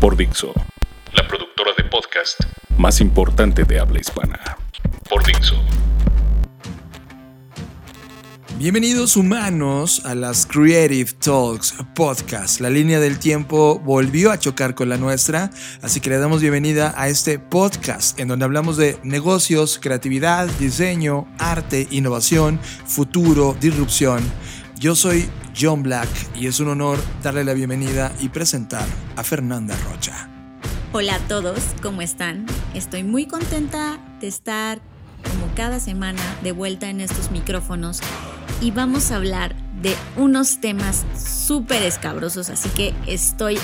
Por Dixo. La productora de podcast más importante de habla hispana. Por Dixo. Bienvenidos humanos a las Creative Talks Podcast. La línea del tiempo volvió a chocar con la nuestra, así que le damos bienvenida a este podcast en donde hablamos de negocios, creatividad, diseño, arte, innovación, futuro, disrupción. Yo soy John Black y es un honor darle la bienvenida y presentar a Fernanda Rocha. Hola a todos, ¿cómo están? Estoy muy contenta de estar como cada semana de vuelta en estos micrófonos y vamos a hablar de unos temas súper escabrosos, así que estoy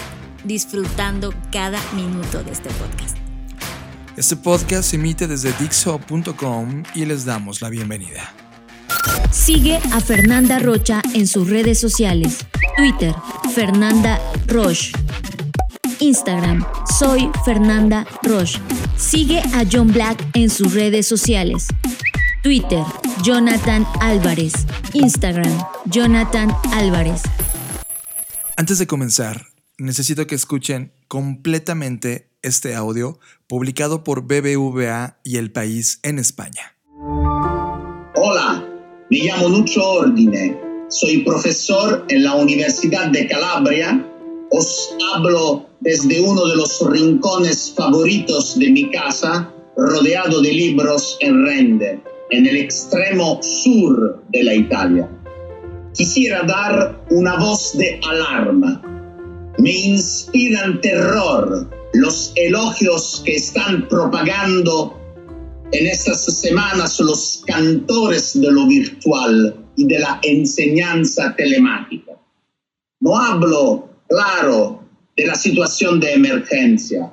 disfrutando cada minuto de este podcast. Este podcast se emite desde Dixo.com y les damos la bienvenida. Sigue a Fernanda Rocha en sus redes sociales. Twitter, Fernanda Roche. Instagram, soy Fernanda Roche. Sigue a John Black en sus redes sociales. Twitter, Jonathan Álvarez. Instagram, Jonathan Álvarez. Antes de comenzar, necesito que escuchen completamente este audio publicado por BBVA y El País en España. Hola, me llamo Lucho Ordine, soy profesor en la Universidad de Calabria. Os hablo desde uno de los rincones favoritos de mi casa, rodeado de libros en render, en el extremo sur de la Italia. Quisiera dar una voz de alarma. Me inspiran terror los elogios que están propagando en estas semanas los cantores de lo virtual y de la enseñanza telemática. No hablo, claro, de la situación de emergencia.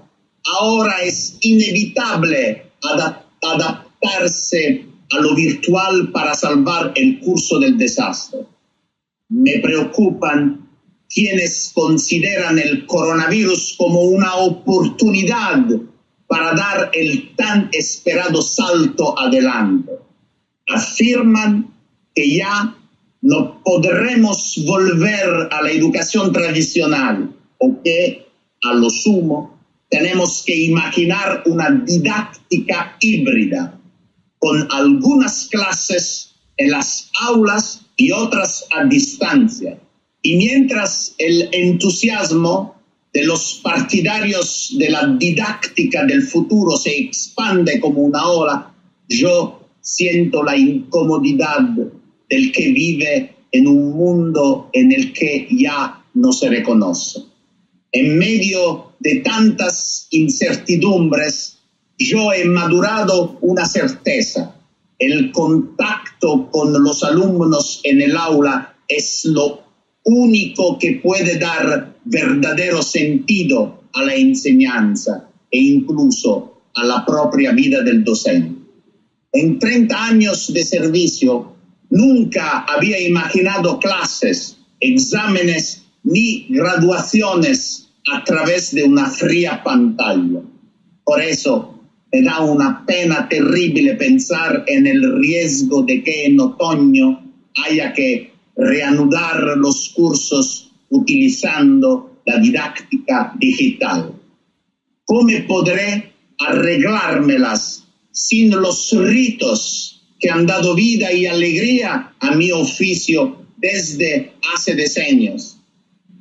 Ahora es inevitable adap adaptarse a lo virtual para salvar el curso del desastre. Me preocupan quienes consideran el coronavirus como una oportunidad para dar el tan esperado salto adelante. Afirman que ya no podremos volver a la educación tradicional o que, a lo sumo, tenemos que imaginar una didáctica híbrida con algunas clases en las aulas y otras a distancia. Y mientras el entusiasmo de los partidarios de la didáctica del futuro se expande como una ola, yo siento la incomodidad del que vive en un mundo en el que ya no se reconoce. En medio de tantas incertidumbres, yo he madurado una certeza. El contacto con los alumnos en el aula es lo único que puede dar verdadero sentido a la enseñanza e incluso a la propia vida del docente. En 30 años de servicio, nunca había imaginado clases, exámenes ni graduaciones a través de una fría pantalla. Por eso me da una pena terrible pensar en el riesgo de que en otoño haya que reanudar los cursos utilizando la didáctica digital. ¿Cómo podré arreglármelas sin los ritos que han dado vida y alegría a mi oficio desde hace decenios?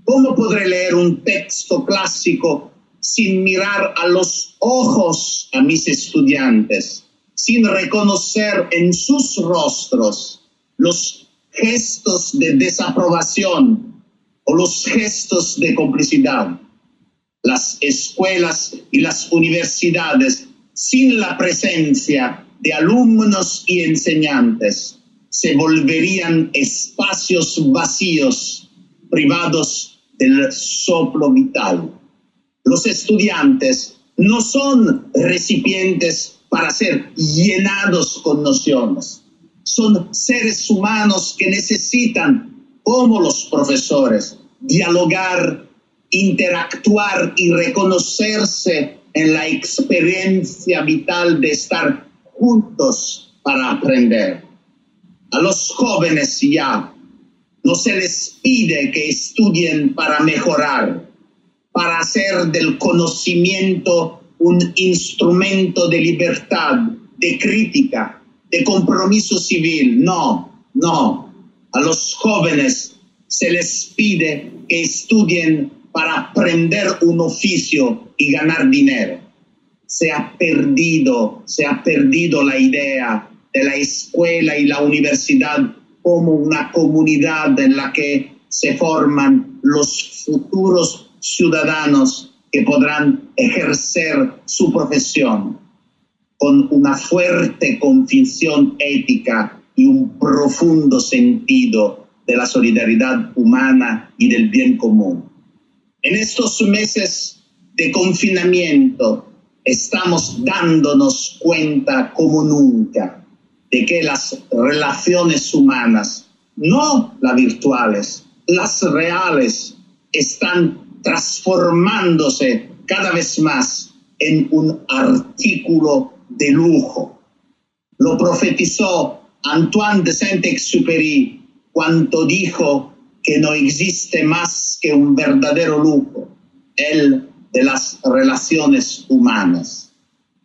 ¿Cómo podré leer un texto clásico sin mirar a los ojos a mis estudiantes, sin reconocer en sus rostros los gestos de desaprobación o los gestos de complicidad. Las escuelas y las universidades, sin la presencia de alumnos y enseñantes, se volverían espacios vacíos, privados del soplo vital. Los estudiantes no son recipientes para ser llenados con nociones. Son seres humanos que necesitan, como los profesores, dialogar, interactuar y reconocerse en la experiencia vital de estar juntos para aprender. A los jóvenes ya no se les pide que estudien para mejorar, para hacer del conocimiento un instrumento de libertad, de crítica, de compromiso civil. No, no. A los jóvenes se les pide que estudien para aprender un oficio y ganar dinero. Se ha perdido, se ha perdido la idea de la escuela y la universidad como una comunidad en la que se forman los futuros ciudadanos que podrán ejercer su profesión con una fuerte convicción ética y un profundo sentido de la solidaridad humana y del bien común. En estos meses de confinamiento estamos dándonos cuenta como nunca de que las relaciones humanas, no las virtuales, las reales, están transformándose cada vez más en un artículo de lujo. Lo profetizó Antoine de Saint-Exupéry cuando dijo que no existe más que un verdadero lujo, el de las relaciones humanas.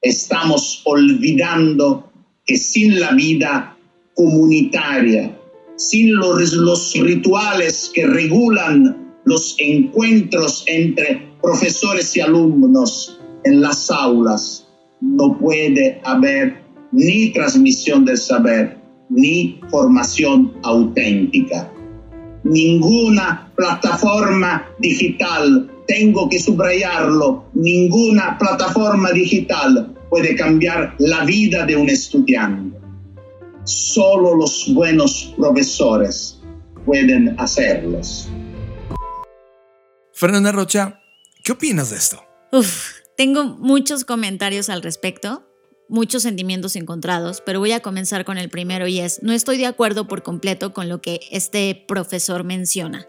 Estamos olvidando que sin la vida comunitaria, sin los, los rituales que regulan los encuentros entre profesores y alumnos en las aulas, no puede haber ni transmisión del saber, ni formación auténtica. Ninguna plataforma digital, tengo que subrayarlo, ninguna plataforma digital puede cambiar la vida de un estudiante. Solo los buenos profesores pueden hacerlos. Fernanda Rocha, ¿qué opinas de esto? Uf, tengo muchos comentarios al respecto, muchos sentimientos encontrados, pero voy a comenzar con el primero y es, no estoy de acuerdo por completo con lo que este profesor menciona.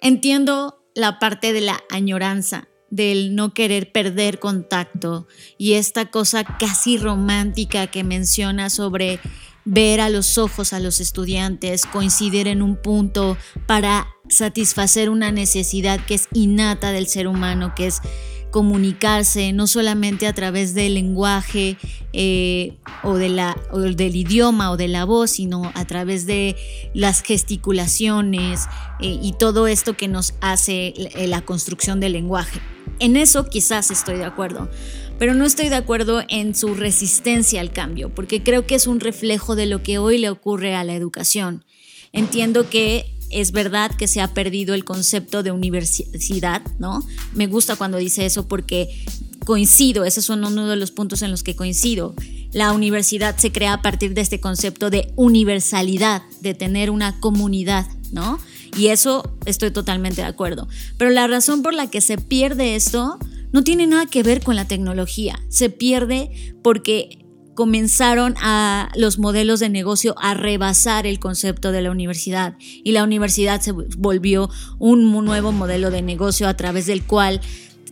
Entiendo la parte de la añoranza, del no querer perder contacto y esta cosa casi romántica que menciona sobre ver a los ojos a los estudiantes, coincidir en un punto para satisfacer una necesidad que es innata del ser humano, que es comunicarse no solamente a través del lenguaje eh, o, de la, o del idioma o de la voz, sino a través de las gesticulaciones eh, y todo esto que nos hace la construcción del lenguaje. En eso quizás estoy de acuerdo, pero no estoy de acuerdo en su resistencia al cambio, porque creo que es un reflejo de lo que hoy le ocurre a la educación. Entiendo que es verdad que se ha perdido el concepto de universidad, ¿no? Me gusta cuando dice eso porque coincido, ese es uno de los puntos en los que coincido. La universidad se crea a partir de este concepto de universalidad, de tener una comunidad, ¿no? Y eso estoy totalmente de acuerdo. Pero la razón por la que se pierde esto no tiene nada que ver con la tecnología. Se pierde porque comenzaron a los modelos de negocio a rebasar el concepto de la universidad y la universidad se volvió un nuevo modelo de negocio a través del cual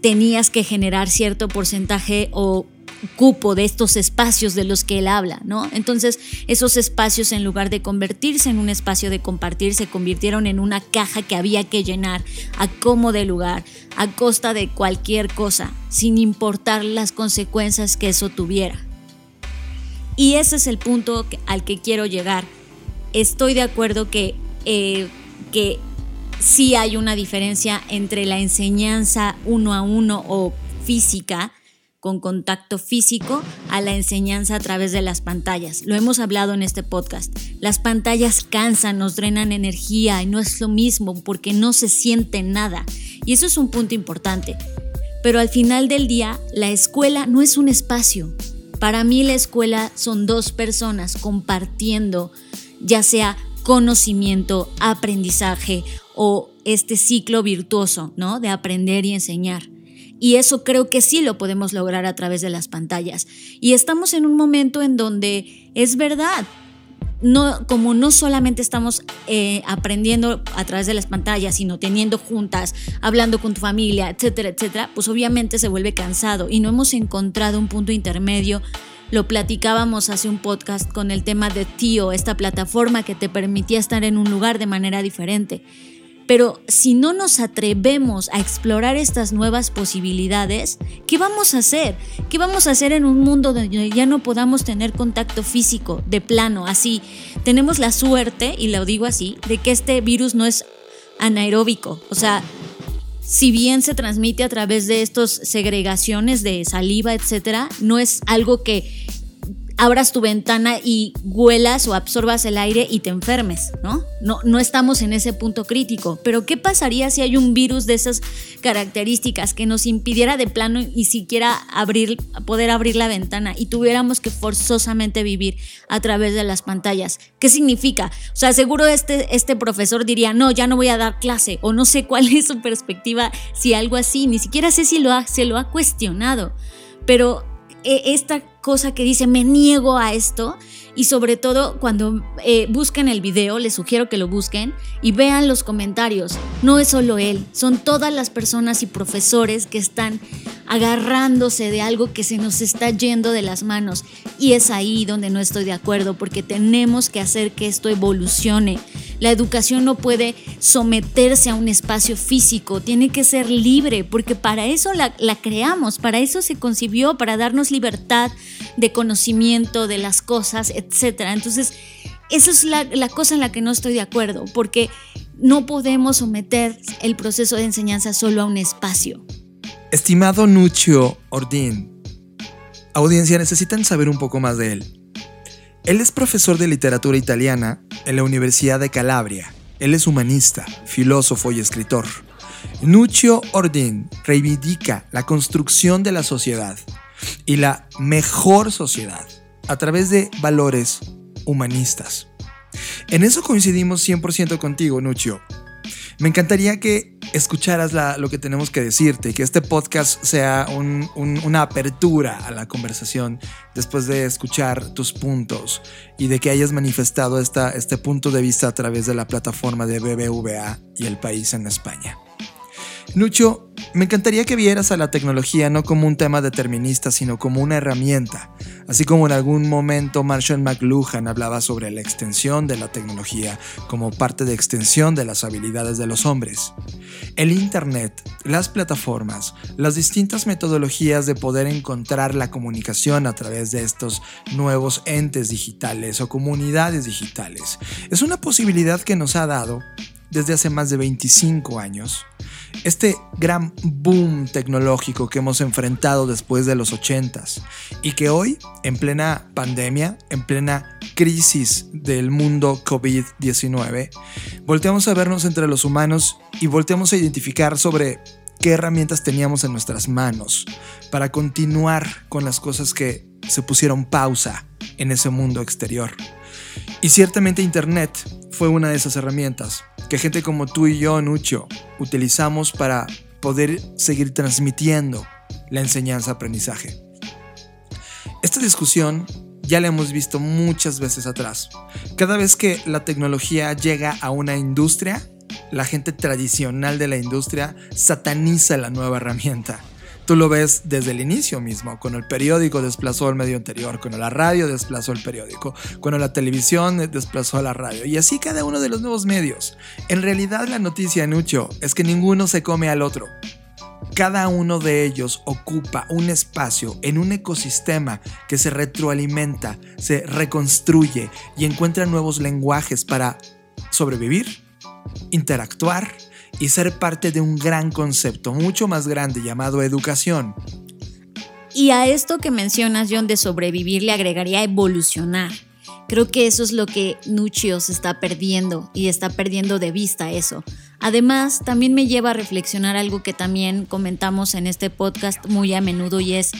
tenías que generar cierto porcentaje o cupo de estos espacios de los que él habla, ¿no? Entonces, esos espacios en lugar de convertirse en un espacio de compartir, se convirtieron en una caja que había que llenar a como de lugar, a costa de cualquier cosa, sin importar las consecuencias que eso tuviera. Y ese es el punto al que quiero llegar. Estoy de acuerdo que, eh, que sí hay una diferencia entre la enseñanza uno a uno o física, con contacto físico a la enseñanza a través de las pantallas. Lo hemos hablado en este podcast. Las pantallas cansan, nos drenan energía y no es lo mismo porque no se siente nada. Y eso es un punto importante. Pero al final del día, la escuela no es un espacio. Para mí la escuela son dos personas compartiendo ya sea conocimiento, aprendizaje o este ciclo virtuoso, ¿no? De aprender y enseñar. Y eso creo que sí lo podemos lograr a través de las pantallas. Y estamos en un momento en donde es verdad, no, como no solamente estamos eh, aprendiendo a través de las pantallas, sino teniendo juntas, hablando con tu familia, etcétera, etcétera, pues obviamente se vuelve cansado y no hemos encontrado un punto intermedio. Lo platicábamos hace un podcast con el tema de Tío, esta plataforma que te permitía estar en un lugar de manera diferente. Pero si no nos atrevemos a explorar estas nuevas posibilidades, ¿qué vamos a hacer? ¿Qué vamos a hacer en un mundo donde ya no podamos tener contacto físico de plano? Así, tenemos la suerte, y lo digo así, de que este virus no es anaeróbico. O sea, si bien se transmite a través de estas segregaciones de saliva, etcétera, no es algo que abras tu ventana y huelas o absorbas el aire y te enfermes, ¿no? No, no estamos en ese punto crítico. Pero ¿qué pasaría si hay un virus de esas características que nos impidiera de plano y siquiera abrir, poder abrir la ventana y tuviéramos que forzosamente vivir a través de las pantallas? ¿Qué significa? O sea, seguro este, este profesor diría, no, ya no voy a dar clase o no sé cuál es su perspectiva si algo así, ni siquiera sé si lo se lo ha cuestionado. Pero eh, esta cosa que dice me niego a esto y sobre todo cuando eh, busquen el video, les sugiero que lo busquen y vean los comentarios. No es solo él, son todas las personas y profesores que están agarrándose de algo que se nos está yendo de las manos. Y es ahí donde no estoy de acuerdo, porque tenemos que hacer que esto evolucione. La educación no puede someterse a un espacio físico, tiene que ser libre, porque para eso la, la creamos, para eso se concibió, para darnos libertad de conocimiento de las cosas, etc. Entonces, esa es la, la cosa en la que no estoy de acuerdo, porque no podemos someter el proceso de enseñanza solo a un espacio. Estimado Nuccio Ordín, audiencia, necesitan saber un poco más de él. Él es profesor de literatura italiana en la Universidad de Calabria. Él es humanista, filósofo y escritor. Nuccio Ordín reivindica la construcción de la sociedad y la mejor sociedad a través de valores humanistas. En eso coincidimos 100% contigo, Nuccio. Me encantaría que escucharas lo que tenemos que decirte, que este podcast sea una apertura a la conversación después de escuchar tus puntos y de que hayas manifestado esta, este punto de vista a través de la plataforma de BBVA y el país en España. Nucho, me encantaría que vieras a la tecnología no como un tema determinista, sino como una herramienta, así como en algún momento Marshall McLuhan hablaba sobre la extensión de la tecnología como parte de extensión de las habilidades de los hombres. El Internet, las plataformas, las distintas metodologías de poder encontrar la comunicación a través de estos nuevos entes digitales o comunidades digitales, es una posibilidad que nos ha dado desde hace más de 25 años este gran boom tecnológico que hemos enfrentado después de los 80s y que hoy, en plena pandemia, en plena crisis del mundo COVID-19, volteamos a vernos entre los humanos y volteamos a identificar sobre qué herramientas teníamos en nuestras manos para continuar con las cosas que se pusieron pausa en ese mundo exterior. Y ciertamente Internet fue una de esas herramientas que gente como tú y yo, Nucho, utilizamos para poder seguir transmitiendo la enseñanza-aprendizaje. Esta discusión ya la hemos visto muchas veces atrás. Cada vez que la tecnología llega a una industria, la gente tradicional de la industria sataniza la nueva herramienta Tú lo ves desde el inicio mismo, cuando el periódico desplazó el medio anterior, cuando la radio desplazó el periódico, cuando la televisión desplazó a la radio, y así cada uno de los nuevos medios. En realidad la noticia, Nucho, es que ninguno se come al otro. Cada uno de ellos ocupa un espacio en un ecosistema que se retroalimenta, se reconstruye y encuentra nuevos lenguajes para sobrevivir, interactuar, y ser parte de un gran concepto mucho más grande llamado educación. Y a esto que mencionas, John, de sobrevivir, le agregaría evolucionar. Creo que eso es lo que Nuccio se está perdiendo y está perdiendo de vista eso. Además, también me lleva a reflexionar algo que también comentamos en este podcast muy a menudo y es,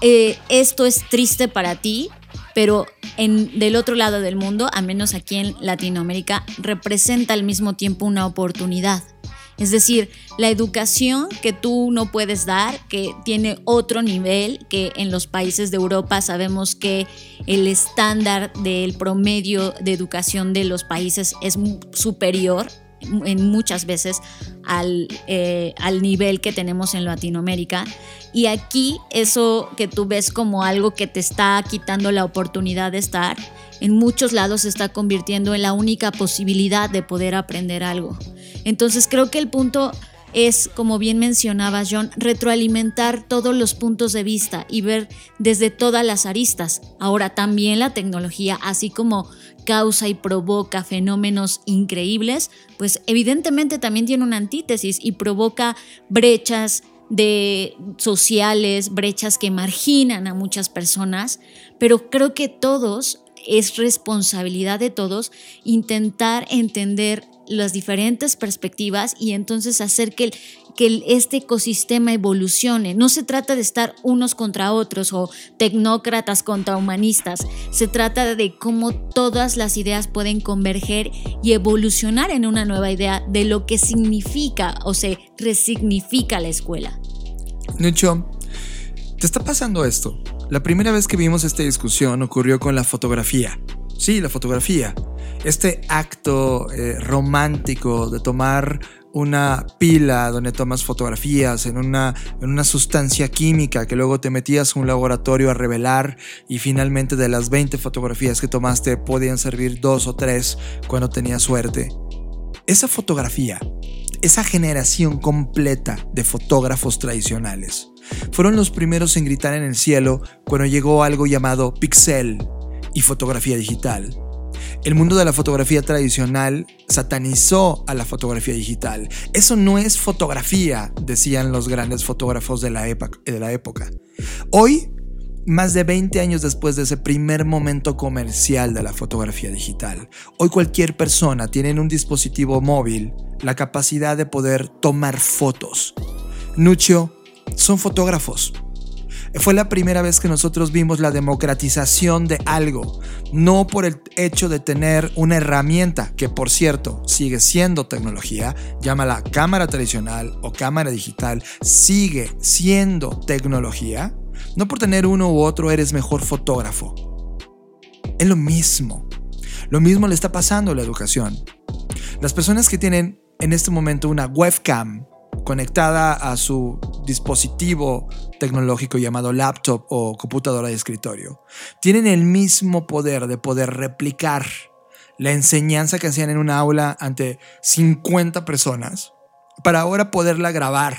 eh, esto es triste para ti, pero en, del otro lado del mundo, a menos aquí en Latinoamérica, representa al mismo tiempo una oportunidad. Es decir, la educación que tú no puedes dar, que tiene otro nivel, que en los países de Europa sabemos que el estándar del promedio de educación de los países es superior en muchas veces al, eh, al, nivel que tenemos en Latinoamérica. Y aquí eso que tú ves como algo que te está quitando la oportunidad de estar, en muchos lados se está convirtiendo en la única posibilidad de poder aprender algo. Entonces creo que el punto es, como bien mencionaba John, retroalimentar todos los puntos de vista y ver desde todas las aristas. Ahora también la tecnología, así como causa y provoca fenómenos increíbles, pues evidentemente también tiene una antítesis y provoca brechas de sociales, brechas que marginan a muchas personas, pero creo que todos es responsabilidad de todos intentar entender las diferentes perspectivas y entonces hacer que, que este ecosistema evolucione. No se trata de estar unos contra otros o tecnócratas contra humanistas. Se trata de cómo todas las ideas pueden converger y evolucionar en una nueva idea de lo que significa o se resignifica la escuela. Nucho, ¿te está pasando esto? La primera vez que vimos esta discusión ocurrió con la fotografía. Sí, la fotografía este acto eh, romántico de tomar una pila donde tomas fotografías en una, en una sustancia química que luego te metías a un laboratorio a revelar y finalmente de las 20 fotografías que tomaste podían servir dos o tres cuando tenías suerte. Esa fotografía, esa generación completa de fotógrafos tradicionales, fueron los primeros en gritar en el cielo cuando llegó algo llamado pixel y fotografía digital el mundo de la fotografía tradicional satanizó a la fotografía digital. Eso no es fotografía, decían los grandes fotógrafos de la, época. Hoy, más de 20 años después de ese primer momento comercial de la fotografía digital, hoy cualquier persona tiene en un dispositivo móvil la capacidad de poder tomar fotos. Nucho son fotógrafos fue la primera vez que nosotros vimos la democratización de algo, no por el hecho de tener una herramienta, que por cierto sigue siendo tecnología, llámala cámara tradicional o cámara digital, sigue siendo tecnología, no por tener uno u otro eres mejor fotógrafo. Es lo mismo. Lo mismo le está pasando a la educación. Las personas que tienen en este momento una webcam conectada a su dispositivo tecnológico llamado laptop o computadora de escritorio, tienen el mismo poder de poder replicar la enseñanza que hacían en una aula ante 50 personas para ahora poderla grabar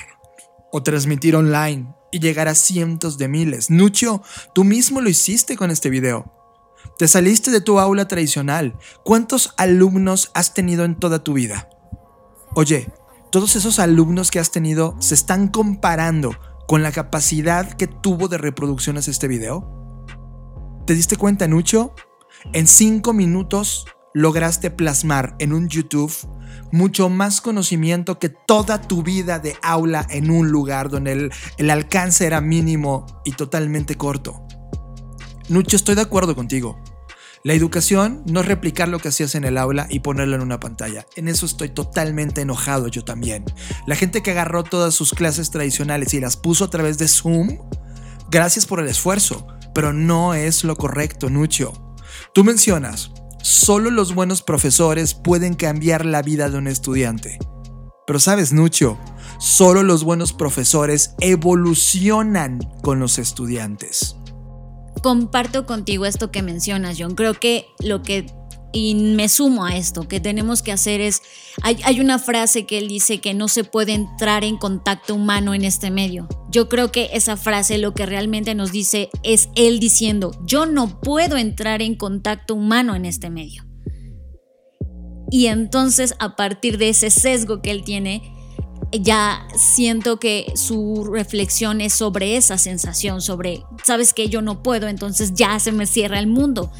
o transmitir online y llegar a cientos de miles. Nucho, tú mismo lo hiciste con este video. Te saliste de tu aula tradicional. ¿Cuántos alumnos has tenido en toda tu vida? Oye, todos esos alumnos que has tenido se están comparando con la capacidad que tuvo de reproducciones este video? ¿Te diste cuenta, Nucho? En cinco minutos lograste plasmar en un YouTube mucho más conocimiento que toda tu vida de aula en un lugar donde el, el alcance era mínimo y totalmente corto. Nucho, estoy de acuerdo contigo. La educación no es replicar lo que hacías en el aula y ponerlo en una pantalla. En eso estoy totalmente enojado yo también. La gente que agarró todas sus clases tradicionales y las puso a través de Zoom, gracias por el esfuerzo, pero no es lo correcto, Nucho. Tú mencionas, solo los buenos profesores pueden cambiar la vida de un estudiante. Pero sabes, Nucho, solo los buenos profesores evolucionan con los estudiantes comparto contigo esto que mencionas, John. Creo que lo que y me sumo a esto, que tenemos que hacer es, hay, hay, una frase que él dice que no se puede entrar en contacto humano en este medio. Yo creo que esa frase lo que realmente nos dice es él diciendo, yo no puedo entrar en contacto humano en este medio. Y entonces a partir de ese sesgo que él tiene, ya siento que su reflexión es sobre esa sensación, sobre, sabes que yo no puedo, entonces ya se me cierra el mundo.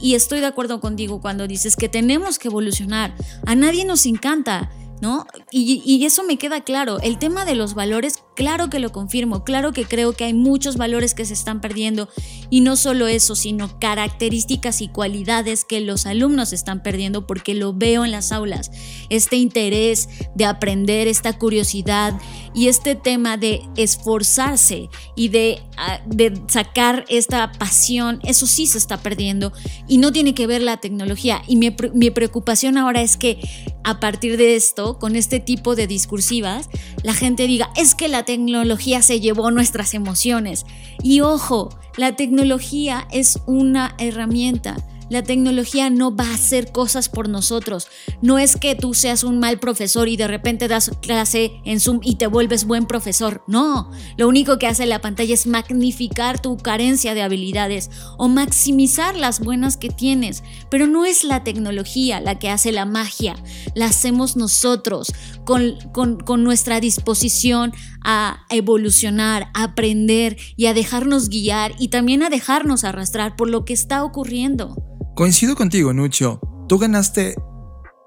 Y estoy de acuerdo contigo cuando dices que tenemos que evolucionar. A nadie nos encanta ¿no? Y, y, eso me queda claro. El tema de los valores, claro que lo confirmo, claro que creo que hay muchos valores que se están perdiendo y no solo eso, sino características y cualidades que los alumnos están perdiendo porque lo veo en las aulas. Este interés de aprender, esta curiosidad y este tema de esforzarse y de, ah, de sacar esta pasión, eso sí se está perdiendo y no tiene que ver la tecnología. Y mi, mi preocupación ahora es que a partir de esto, con este tipo de discursivas, la gente diga, es que la tecnología se llevó nuestras emociones. Y ojo, la tecnología es una herramienta la tecnología no va a hacer cosas por nosotros. No es que tú seas un mal profesor y de repente das clase en Zoom y te vuelves buen profesor. No, lo único que hace la pantalla es magnificar tu carencia de habilidades o maximizar las buenas que tienes. Pero no es la tecnología la que hace la magia, la hacemos nosotros con, con nuestra disposición a evolucionar, a aprender y a dejarnos guiar y también a dejarnos arrastrar por lo que está ocurriendo. Coincido contigo, Nucho. Tú ganaste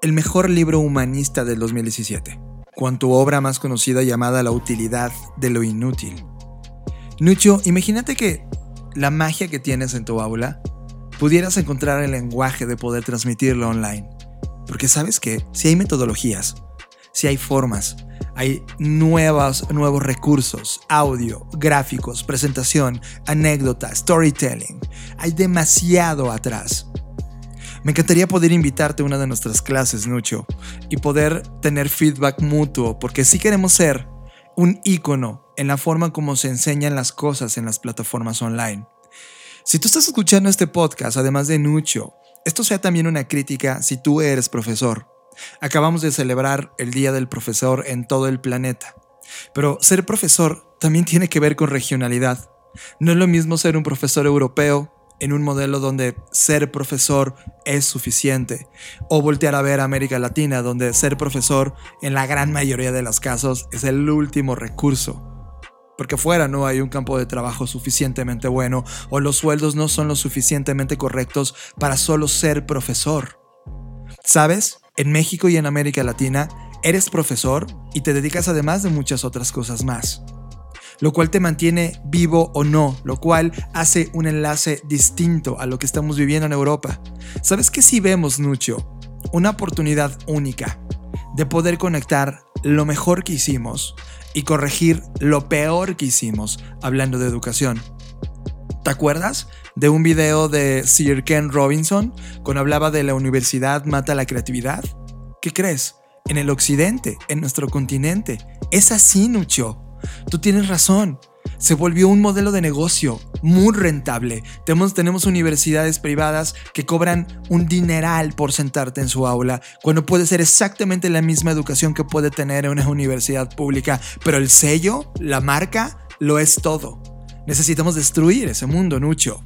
el mejor libro humanista del 2017, con tu obra más conocida llamada La utilidad de lo inútil. Nucho, imagínate que la magia que tienes en tu aula pudieras encontrar el lenguaje de poder transmitirlo online. Porque sabes que si hay metodologías, si hay formas, hay nuevos, nuevos recursos, audio, gráficos, presentación, anécdota, storytelling. Hay demasiado atrás. Me encantaría poder invitarte a una de nuestras clases, Nucho, y poder tener feedback mutuo, porque sí queremos ser un ícono en la forma como se enseñan las cosas en las plataformas online. Si tú estás escuchando este podcast, además de Nucho, esto sea también una crítica si tú eres profesor. Acabamos de celebrar el Día del Profesor en todo el planeta. Pero ser profesor también tiene que ver con regionalidad. No es lo mismo ser un profesor europeo en un modelo donde ser profesor es suficiente, o voltear a ver a América Latina, donde ser profesor en la gran mayoría de los casos es el último recurso. Porque fuera no hay un campo de trabajo suficientemente bueno o los sueldos no son lo suficientemente correctos para solo ser profesor. ¿Sabes? En México y en América Latina eres profesor y te dedicas además de muchas otras cosas más lo cual te mantiene vivo o no, lo cual hace un enlace distinto a lo que estamos viviendo en Europa. ¿Sabes qué si vemos, Nucho? Una oportunidad única de poder conectar lo mejor que hicimos y corregir lo peor que hicimos hablando de educación. ¿Te acuerdas de un video de Sir Ken Robinson cuando hablaba de la universidad mata la creatividad? ¿Qué crees? En el occidente, en nuestro continente, es así, Nucho. Tú tienes razón. Se volvió un modelo de negocio muy rentable. Tenemos, universidades privadas que cobran un dineral por sentarte en su aula, cuando puede ser exactamente la misma educación que puede tener una universidad pública. Pero el sello, la marca, lo es todo. Necesitamos destruir ese mundo, Nucho.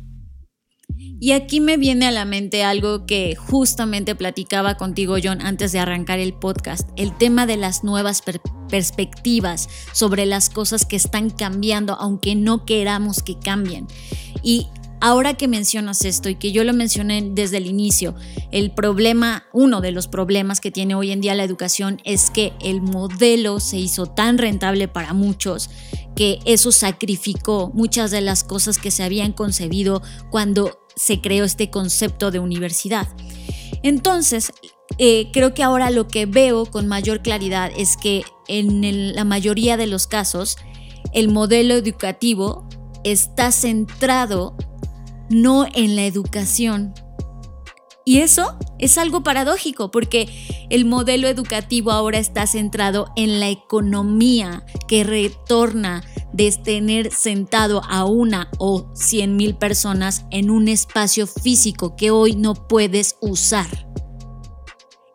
Y aquí me viene a la mente algo que justamente platicaba contigo, John, antes de arrancar el podcast, el tema de las nuevas perspectivas sobre las cosas que están cambiando, aunque no queramos que cambien. Y ahora que mencionas esto y que yo lo mencioné desde el inicio, el problema, uno de los problemas que tiene hoy en día la educación es que el modelo se hizo tan rentable para muchos que eso sacrificó muchas de las cosas que se habían concebido cuando se creó este concepto de universidad. Entonces, eh, creo que ahora lo que veo con mayor claridad es que en la mayoría de los casos el modelo educativo está centrado no en la educación. Y eso es algo paradójico porque el modelo educativo ahora está centrado en la economía que retorna de tener sentado a una o cien mil personas en un espacio físico que hoy no puedes usar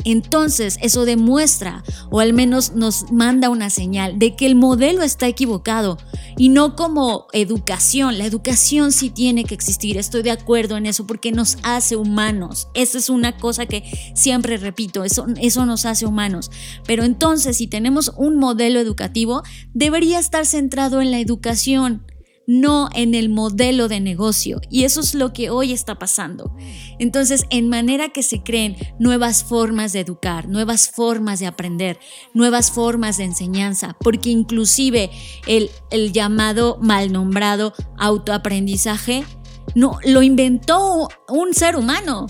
entonces eso demuestra, o al menos nos manda una señal, de que el modelo está equivocado y no como educación. La educación sí tiene que existir, estoy de acuerdo en eso porque nos hace humanos. Esa es una cosa que siempre repito, eso, eso nos hace humanos. Pero entonces si tenemos un modelo educativo, debería estar centrado en la educación no en el modelo de negocio. Y eso es lo que hoy está pasando. Entonces, en manera que se creen nuevas formas de educar, nuevas formas de aprender, nuevas formas de enseñanza, porque inclusive el, el llamado mal nombrado autoaprendizaje, no, lo inventó un ser humano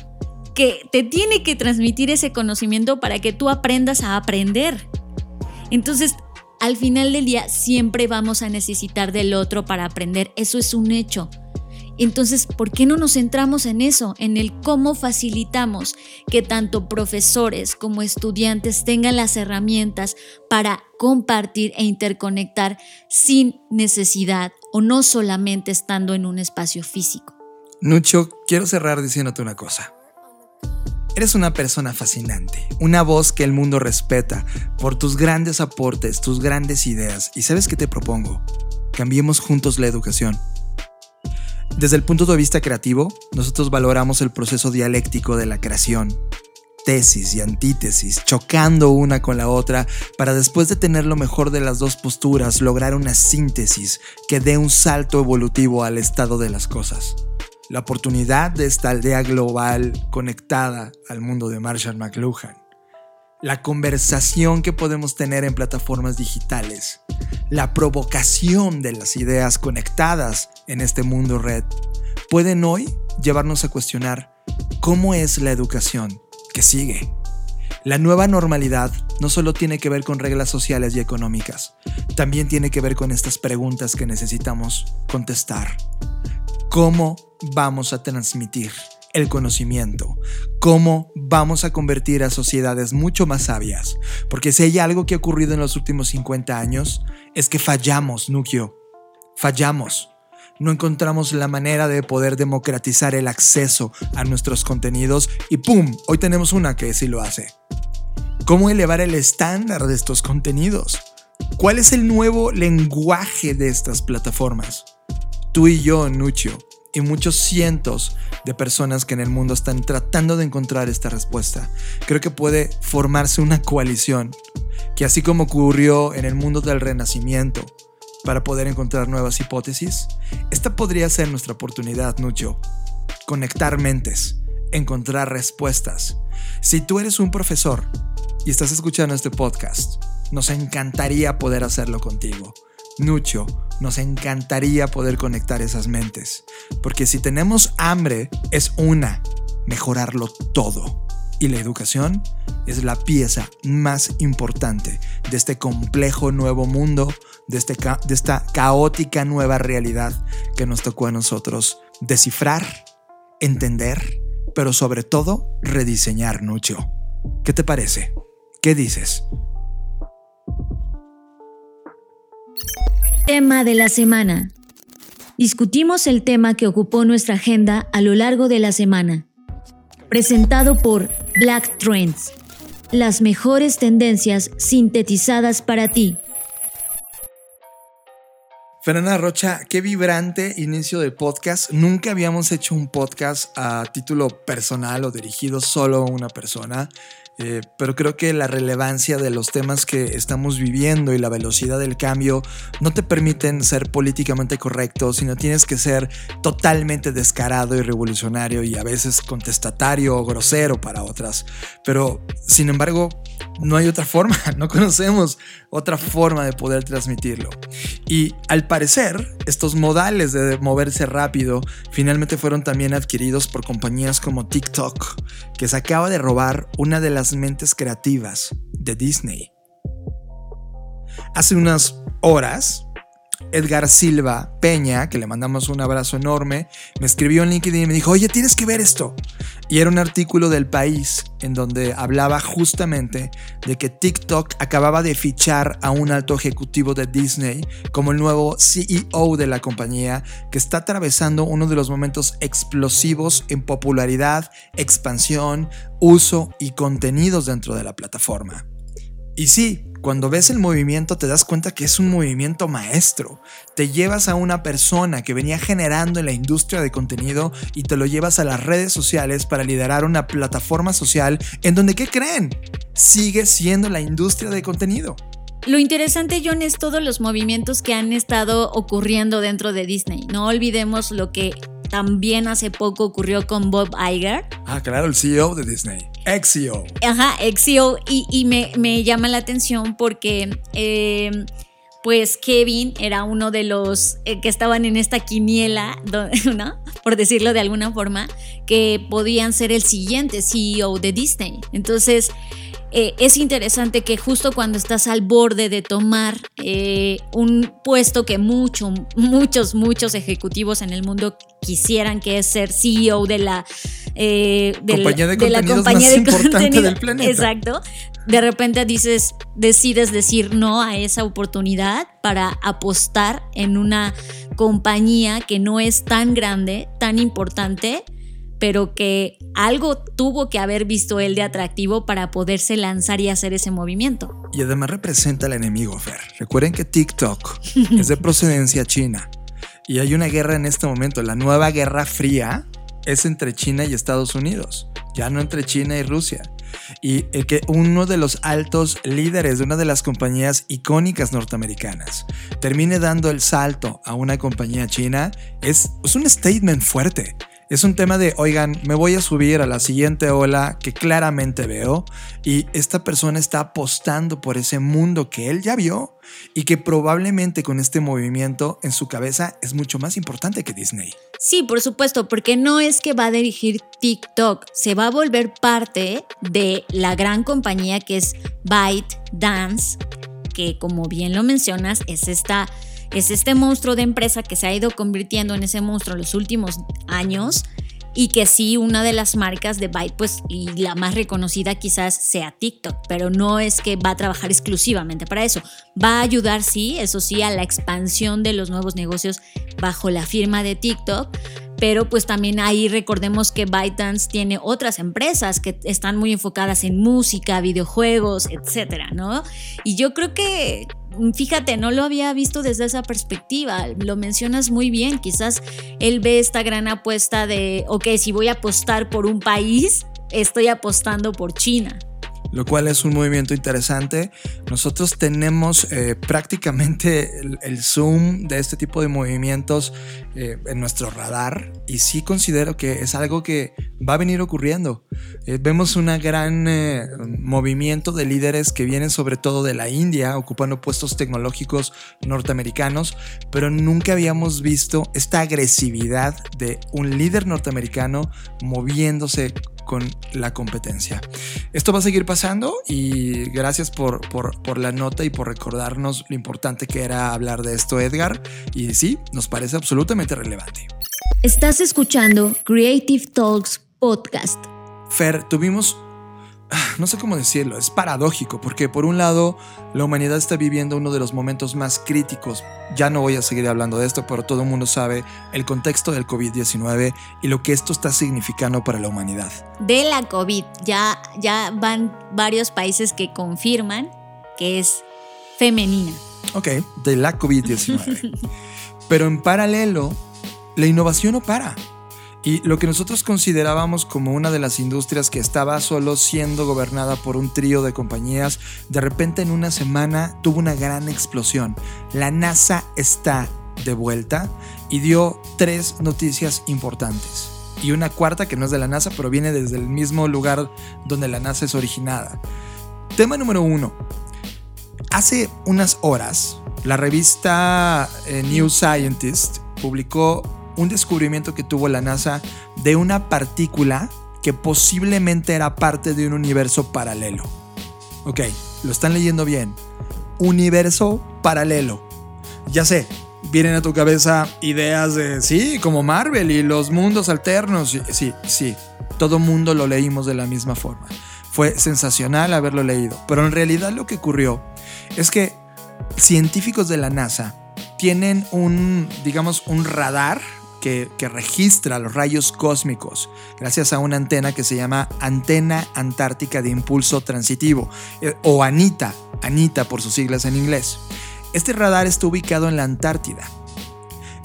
que te tiene que transmitir ese conocimiento para que tú aprendas a aprender. Entonces, al final del día siempre vamos a necesitar del otro para aprender, eso es un hecho. Entonces, ¿por qué no nos centramos en eso, en el cómo facilitamos que tanto profesores como estudiantes tengan las herramientas para compartir e interconectar sin necesidad o no solamente estando en un espacio físico? Nucho, quiero cerrar diciéndote una cosa. Eres una persona fascinante, una voz que el mundo respeta por tus grandes aportes, tus grandes ideas. ¿Y sabes qué te propongo? Cambiemos juntos la educación. Desde el punto de vista creativo, nosotros valoramos el proceso dialéctico de la creación, tesis y antítesis, chocando una con la otra para después de tener lo mejor de las dos posturas lograr una síntesis que dé un salto evolutivo al estado de las cosas la oportunidad de esta aldea global conectada al mundo de Marshall McLuhan, la conversación que podemos tener en plataformas digitales, la provocación de las ideas conectadas en este mundo red, pueden hoy llevarnos a cuestionar cómo es la educación que sigue. La nueva normalidad no solo tiene que ver con reglas sociales y económicas, también tiene que ver con estas preguntas que necesitamos contestar. ¿Cómo vamos a transmitir el conocimiento, cómo vamos a convertir a sociedades mucho más sabias. Porque si hay algo que ha ocurrido en los últimos 50 años, es que fallamos, Nukio. Fallamos. No encontramos la manera de poder democratizar el acceso a nuestros contenidos y ¡pum! Hoy tenemos una que sí lo hace. ¿Cómo elevar el estándar de estos contenidos? ¿Cuál es el nuevo lenguaje de estas plataformas? Tú y yo, Nucho, y muchos cientos de personas que en el mundo están tratando de encontrar esta respuesta. Creo que puede formarse una coalición que así como ocurrió en el mundo del renacimiento para poder encontrar nuevas hipótesis, esta podría ser nuestra oportunidad, Nucho. Conectar mentes, encontrar respuestas. Si tú eres un profesor y estás escuchando este podcast, nos encantaría poder hacerlo contigo. Nucho, nos encantaría poder conectar esas mentes, porque si tenemos hambre es una, mejorarlo todo. Y la educación es la pieza más importante de este complejo nuevo mundo, de, este de esta caótica nueva realidad que nos tocó a nosotros descifrar, entender, pero sobre todo rediseñar, Nucho. ¿Qué te parece? ¿Qué dices? Tema de la semana. Discutimos el tema que ocupó nuestra agenda a lo largo de la semana. Presentado por Black Trends. Las mejores tendencias sintetizadas para ti. Fernanda Rocha, qué vibrante inicio de podcast. Nunca habíamos hecho un podcast a título personal o dirigido solo a una persona. Eh, pero creo que la relevancia de los temas que estamos viviendo y la velocidad del cambio no te permiten ser políticamente correcto, sino tienes que ser totalmente descarado y revolucionario y a veces contestatario o grosero para otras. Pero, sin embargo, no hay otra forma, no conocemos otra forma de poder transmitirlo. Y al parecer, estos modales de moverse rápido finalmente fueron también adquiridos por compañías como TikTok, que se acaba de robar una de las mentes creativas de Disney. Hace unas horas, Edgar Silva Peña, que le mandamos un abrazo enorme, me escribió en LinkedIn y me dijo, oye, tienes que ver esto. Y era un artículo del país en donde hablaba justamente de que TikTok acababa de fichar a un alto ejecutivo de Disney como el nuevo CEO de la compañía que está atravesando uno de los momentos explosivos en popularidad, expansión, uso y contenidos dentro de la plataforma. Y sí, cuando ves el movimiento te das cuenta que es un movimiento maestro. Te llevas a una persona que venía generando en la industria de contenido y te lo llevas a las redes sociales para liderar una plataforma social en donde, ¿qué creen? Sigue siendo la industria de contenido. lo interesante, John, es todos los movimientos que han estado ocurriendo dentro de Disney. No olvidemos lo que también hace poco ocurrió con Bob Iger. Ah, claro, el CEO de Disney. Ex CEO. Ajá, ex CEO. Y, me, llama la atención porque... Eh, pues Kevin era uno de los eh, que estaban en esta quiniela, ¿no? Por decirlo de alguna forma, que podían ser el siguiente CEO de Disney. Entonces, eh, es interesante que justo cuando estás al borde de tomar eh, un puesto que muchos, muchos, muchos ejecutivos en el mundo quisieran, que es ser CEO de la, eh, compañía de, la compañía más importante del planeta. Exacto. De repente dices, decides decir no a esa oportunidad para apostar en una compañía que no es tan grande, tan importante pero que algo tuvo que haber visto él de atractivo para poderse lanzar y hacer ese movimiento. Y además representa al enemigo, Fer. Recuerden que TikTok es de procedencia china y hay una guerra en este momento, la nueva guerra fría es entre China y Estados Unidos, ya no entre China y Rusia. Y el que uno de los altos líderes de una de las compañías icónicas norteamericanas termine dando el salto a una compañía china es, es un statement fuerte. Es un tema de, oigan, me voy a subir a la siguiente ola que claramente veo y esta persona está apostando por ese mundo que él ya vio y que probablemente con este movimiento en su cabeza es mucho más importante que Disney. Sí, por supuesto, porque no es que va a dirigir TikTok, se va a volver parte de la gran compañía que es ByteDance, que como bien lo mencionas, es esta es este monstruo de empresa que se ha ido convirtiendo en ese monstruo en los últimos años y que sí, una de las marcas de Byte, pues, y la más reconocida quizás sea TikTok, pero no es que va a trabajar exclusivamente para eso. Va a ayudar, sí, eso sí, a la expansión de los nuevos negocios bajo la firma de TikTok, pero pues también ahí recordemos que ByteDance tiene otras empresas que están muy enfocadas en música, videojuegos, etcétera, ¿no? Y yo creo que fíjate, no lo había visto desde esa perspectiva, lo mencionas muy bien, quizás él ve esta gran apuesta de, ok, si voy a apostar por un país, estoy apostando por China lo cual es un movimiento interesante. Nosotros tenemos eh, prácticamente el, zoom de este tipo de movimientos eh, en nuestro radar y sí considero que es algo que va a venir ocurriendo. Eh, vemos un gran movimiento de líderes que vienen sobre todo de la India, ocupando puestos tecnológicos norteamericanos, pero nunca habíamos visto esta agresividad de un líder norteamericano moviéndose con la competencia. Esto va a seguir pasando y gracias por, por, la nota y por recordarnos lo importante que era hablar de esto, Edgar. Y sí, nos parece absolutamente relevante. Estás escuchando Creative Talks Podcast. Fer, tuvimos no sé cómo decirlo, es paradójico, porque por un lado la humanidad está viviendo uno de los momentos más críticos, ya no voy a seguir hablando de esto, pero todo el mundo sabe el contexto del COVID-19 y lo que esto está significando para la humanidad. De la COVID, ya, ya van varios países que confirman que es femenina. Ok, de la COVID-19. pero en paralelo, la innovación no para. Y lo que nosotros considerábamos como una de las industrias que estaba solo siendo gobernada por un trío de compañías, de repente en una semana tuvo una gran explosión. La NASA está de vuelta y dio tres noticias importantes. Y una cuarta que no es de la NASA, pero viene desde el mismo lugar donde la NASA es originada. Tema número uno. Hace unas horas, la revista eh, New Scientist publicó un descubrimiento que tuvo la NASA de una partícula que posiblemente era parte de un universo paralelo. Ok, lo están leyendo bien. Universo paralelo. Ya sé, vienen a tu cabeza ideas de, sí, como Marvel y los mundos alternos. Sí, sí, todo mundo lo leímos de la misma forma. Fue sensacional haberlo leído, pero en realidad lo que ocurrió es que científicos de la NASA tienen un, digamos, un radar que, registra los rayos cósmicos gracias a una antena que se llama Antena Antártica de Impulso Transitivo, eh, o ANITA, ANITA por sus siglas en inglés. Este radar está ubicado en la Antártida.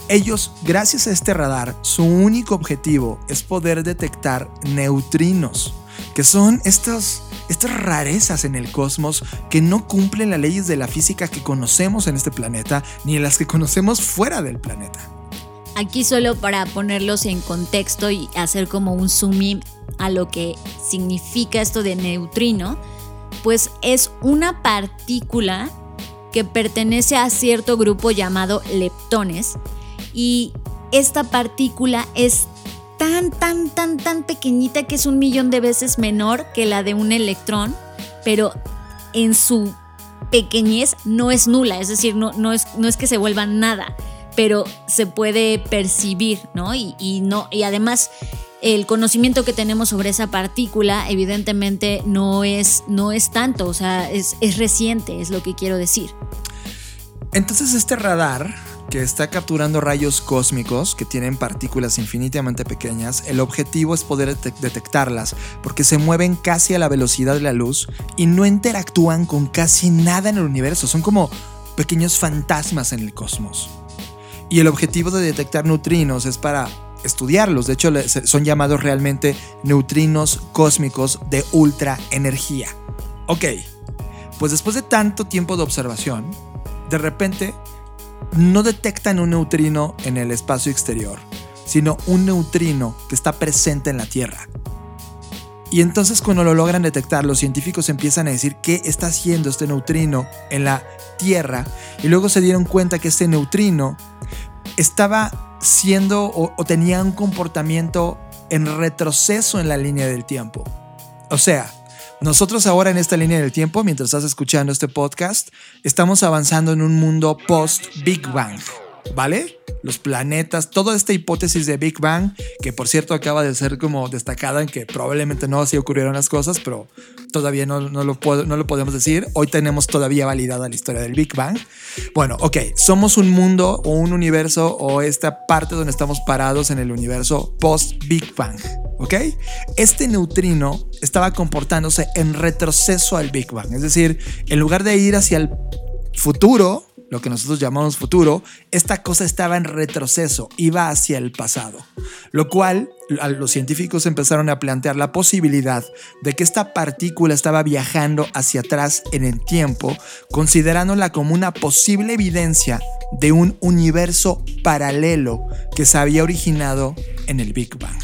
Ellos, gracias a este radar, su único objetivo es poder detectar neutrinos, que son estos estas rarezas en el cosmos que no cumplen las leyes de la física que conocemos en este planeta ni las que conocemos fuera del planeta. Aquí solo para ponerlos en contexto y hacer como un zoom a lo que significa esto de neutrino, pues es una partícula que pertenece a cierto grupo llamado leptones y esta partícula es tan, tan, tan, tan pequeñita que es un millón de veces menor que la de un electrón, pero en su pequeñez no es nula, es decir, no, no, es, no es que se vuelva nada, pero se puede percibir, ¿no? Y, no, y además el conocimiento que tenemos sobre esa partícula evidentemente no es, no es tanto, o sea, es, es reciente, es lo que quiero decir. Entonces este radar que está capturando rayos cósmicos que tienen partículas infinitamente pequeñas, el objetivo es poder detectarlas porque se mueven casi a la velocidad de la luz y no interactúan con casi nada en el universo, son como pequeños fantasmas en el cosmos. Y el objetivo de detectar neutrinos es para estudiarlos, de hecho son llamados realmente neutrinos cósmicos de ultra energía. Ok, pues después de tanto tiempo de observación, de repente no detectan un neutrino en el espacio exterior, sino un neutrino que está presente en la Tierra. Y entonces cuando lo logran detectar, los científicos empiezan a decir qué está haciendo este neutrino en la Tierra y luego se dieron cuenta que este neutrino estaba siendo o, o tenía un comportamiento en retroceso en la línea del tiempo. O sea, nosotros ahora en esta línea del tiempo, mientras estás escuchando este podcast, estamos avanzando en un mundo post-Big Bang, ¿vale? Los planetas, toda esta hipótesis de Big Bang, que por cierto acaba de ser como destacada en que probablemente no así ocurrieron las cosas, pero todavía no, no, lo, no lo podemos decir. Hoy tenemos todavía validada la historia del Big Bang. Bueno, ok, somos un mundo o un universo o esta parte donde estamos parados en el universo post-Big Bang. ¿ok? Este neutrino estaba comportándose en retroceso al Big Bang, es decir, en lugar de ir hacia el futuro, lo que nosotros llamamos futuro, esta cosa estaba en retroceso, iba hacia el pasado. Lo cual los científicos empezaron a plantear la posibilidad de que esta partícula estaba viajando hacia atrás en el tiempo, considerándola como una posible evidencia de un universo paralelo que se había originado en el Big Bang.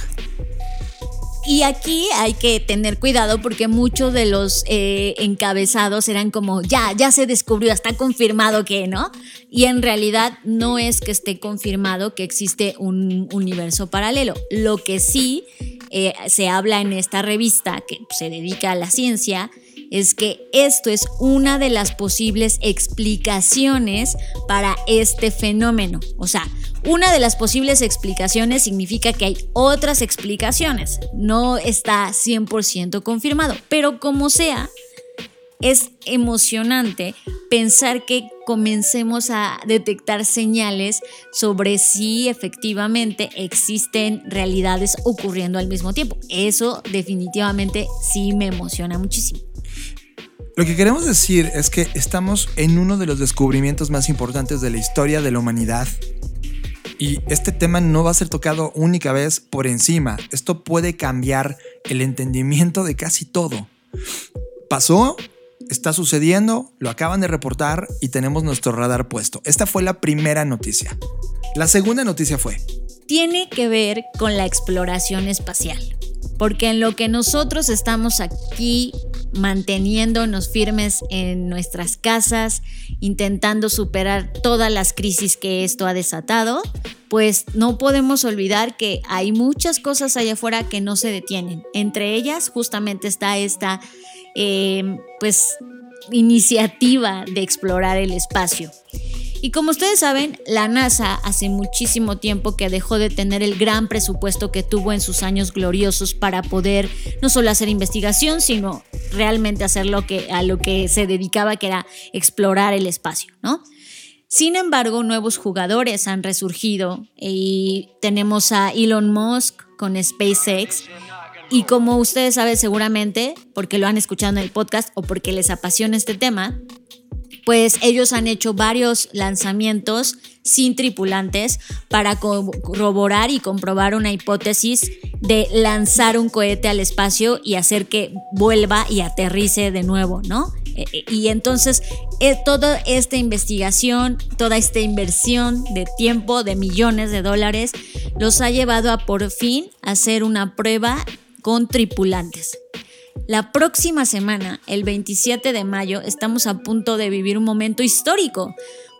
Y aquí hay que tener cuidado porque muchos de los eh, encabezados eran como, ya, ya se descubrió, está confirmado que, ¿no? Y en realidad no es que esté confirmado que existe un universo paralelo. Lo que sí eh, se habla en esta revista que se dedica a la ciencia es que esto es una de las posibles explicaciones para este fenómeno. O sea, una de las posibles explicaciones significa que hay otras explicaciones. No está 100% confirmado, pero como sea, es emocionante pensar que comencemos a detectar señales sobre si efectivamente existen realidades ocurriendo al mismo tiempo. Eso definitivamente sí me emociona muchísimo. Lo que queremos decir es que estamos en uno de los descubrimientos más importantes de la historia de la humanidad. Y este tema no va a ser tocado única vez por encima. Esto puede cambiar el entendimiento de casi todo. Pasó, está sucediendo, lo acaban de reportar y tenemos nuestro radar puesto. Esta fue la primera noticia. La segunda noticia fue... Tiene que ver con la exploración espacial. Porque en lo que nosotros estamos aquí manteniéndonos firmes en nuestras casas, intentando superar todas las crisis que esto ha desatado, pues no podemos olvidar que hay muchas cosas allá afuera que no se detienen. Entre ellas justamente está esta eh, pues iniciativa de explorar el espacio. Y como ustedes saben, la NASA hace muchísimo tiempo que dejó de tener el gran presupuesto que tuvo en sus años gloriosos para poder no solo hacer investigación, sino realmente hacer lo que, a lo que se dedicaba, que era explorar el espacio, ¿no? Sin embargo, nuevos jugadores han resurgido y tenemos a Elon Musk con SpaceX. Y como ustedes saben seguramente, porque lo han escuchado en el podcast o porque les apasiona este tema, pues ellos han hecho varios lanzamientos sin tripulantes para corroborar y comprobar una hipótesis de lanzar un cohete al espacio y hacer que vuelva y aterrice de nuevo, ¿no? E, e, y entonces eh, toda esta investigación, toda esta inversión de tiempo, de millones de dólares, los ha llevado a por fin hacer una prueba con tripulantes. La próxima semana, el 27 de mayo, estamos a punto de vivir un momento histórico,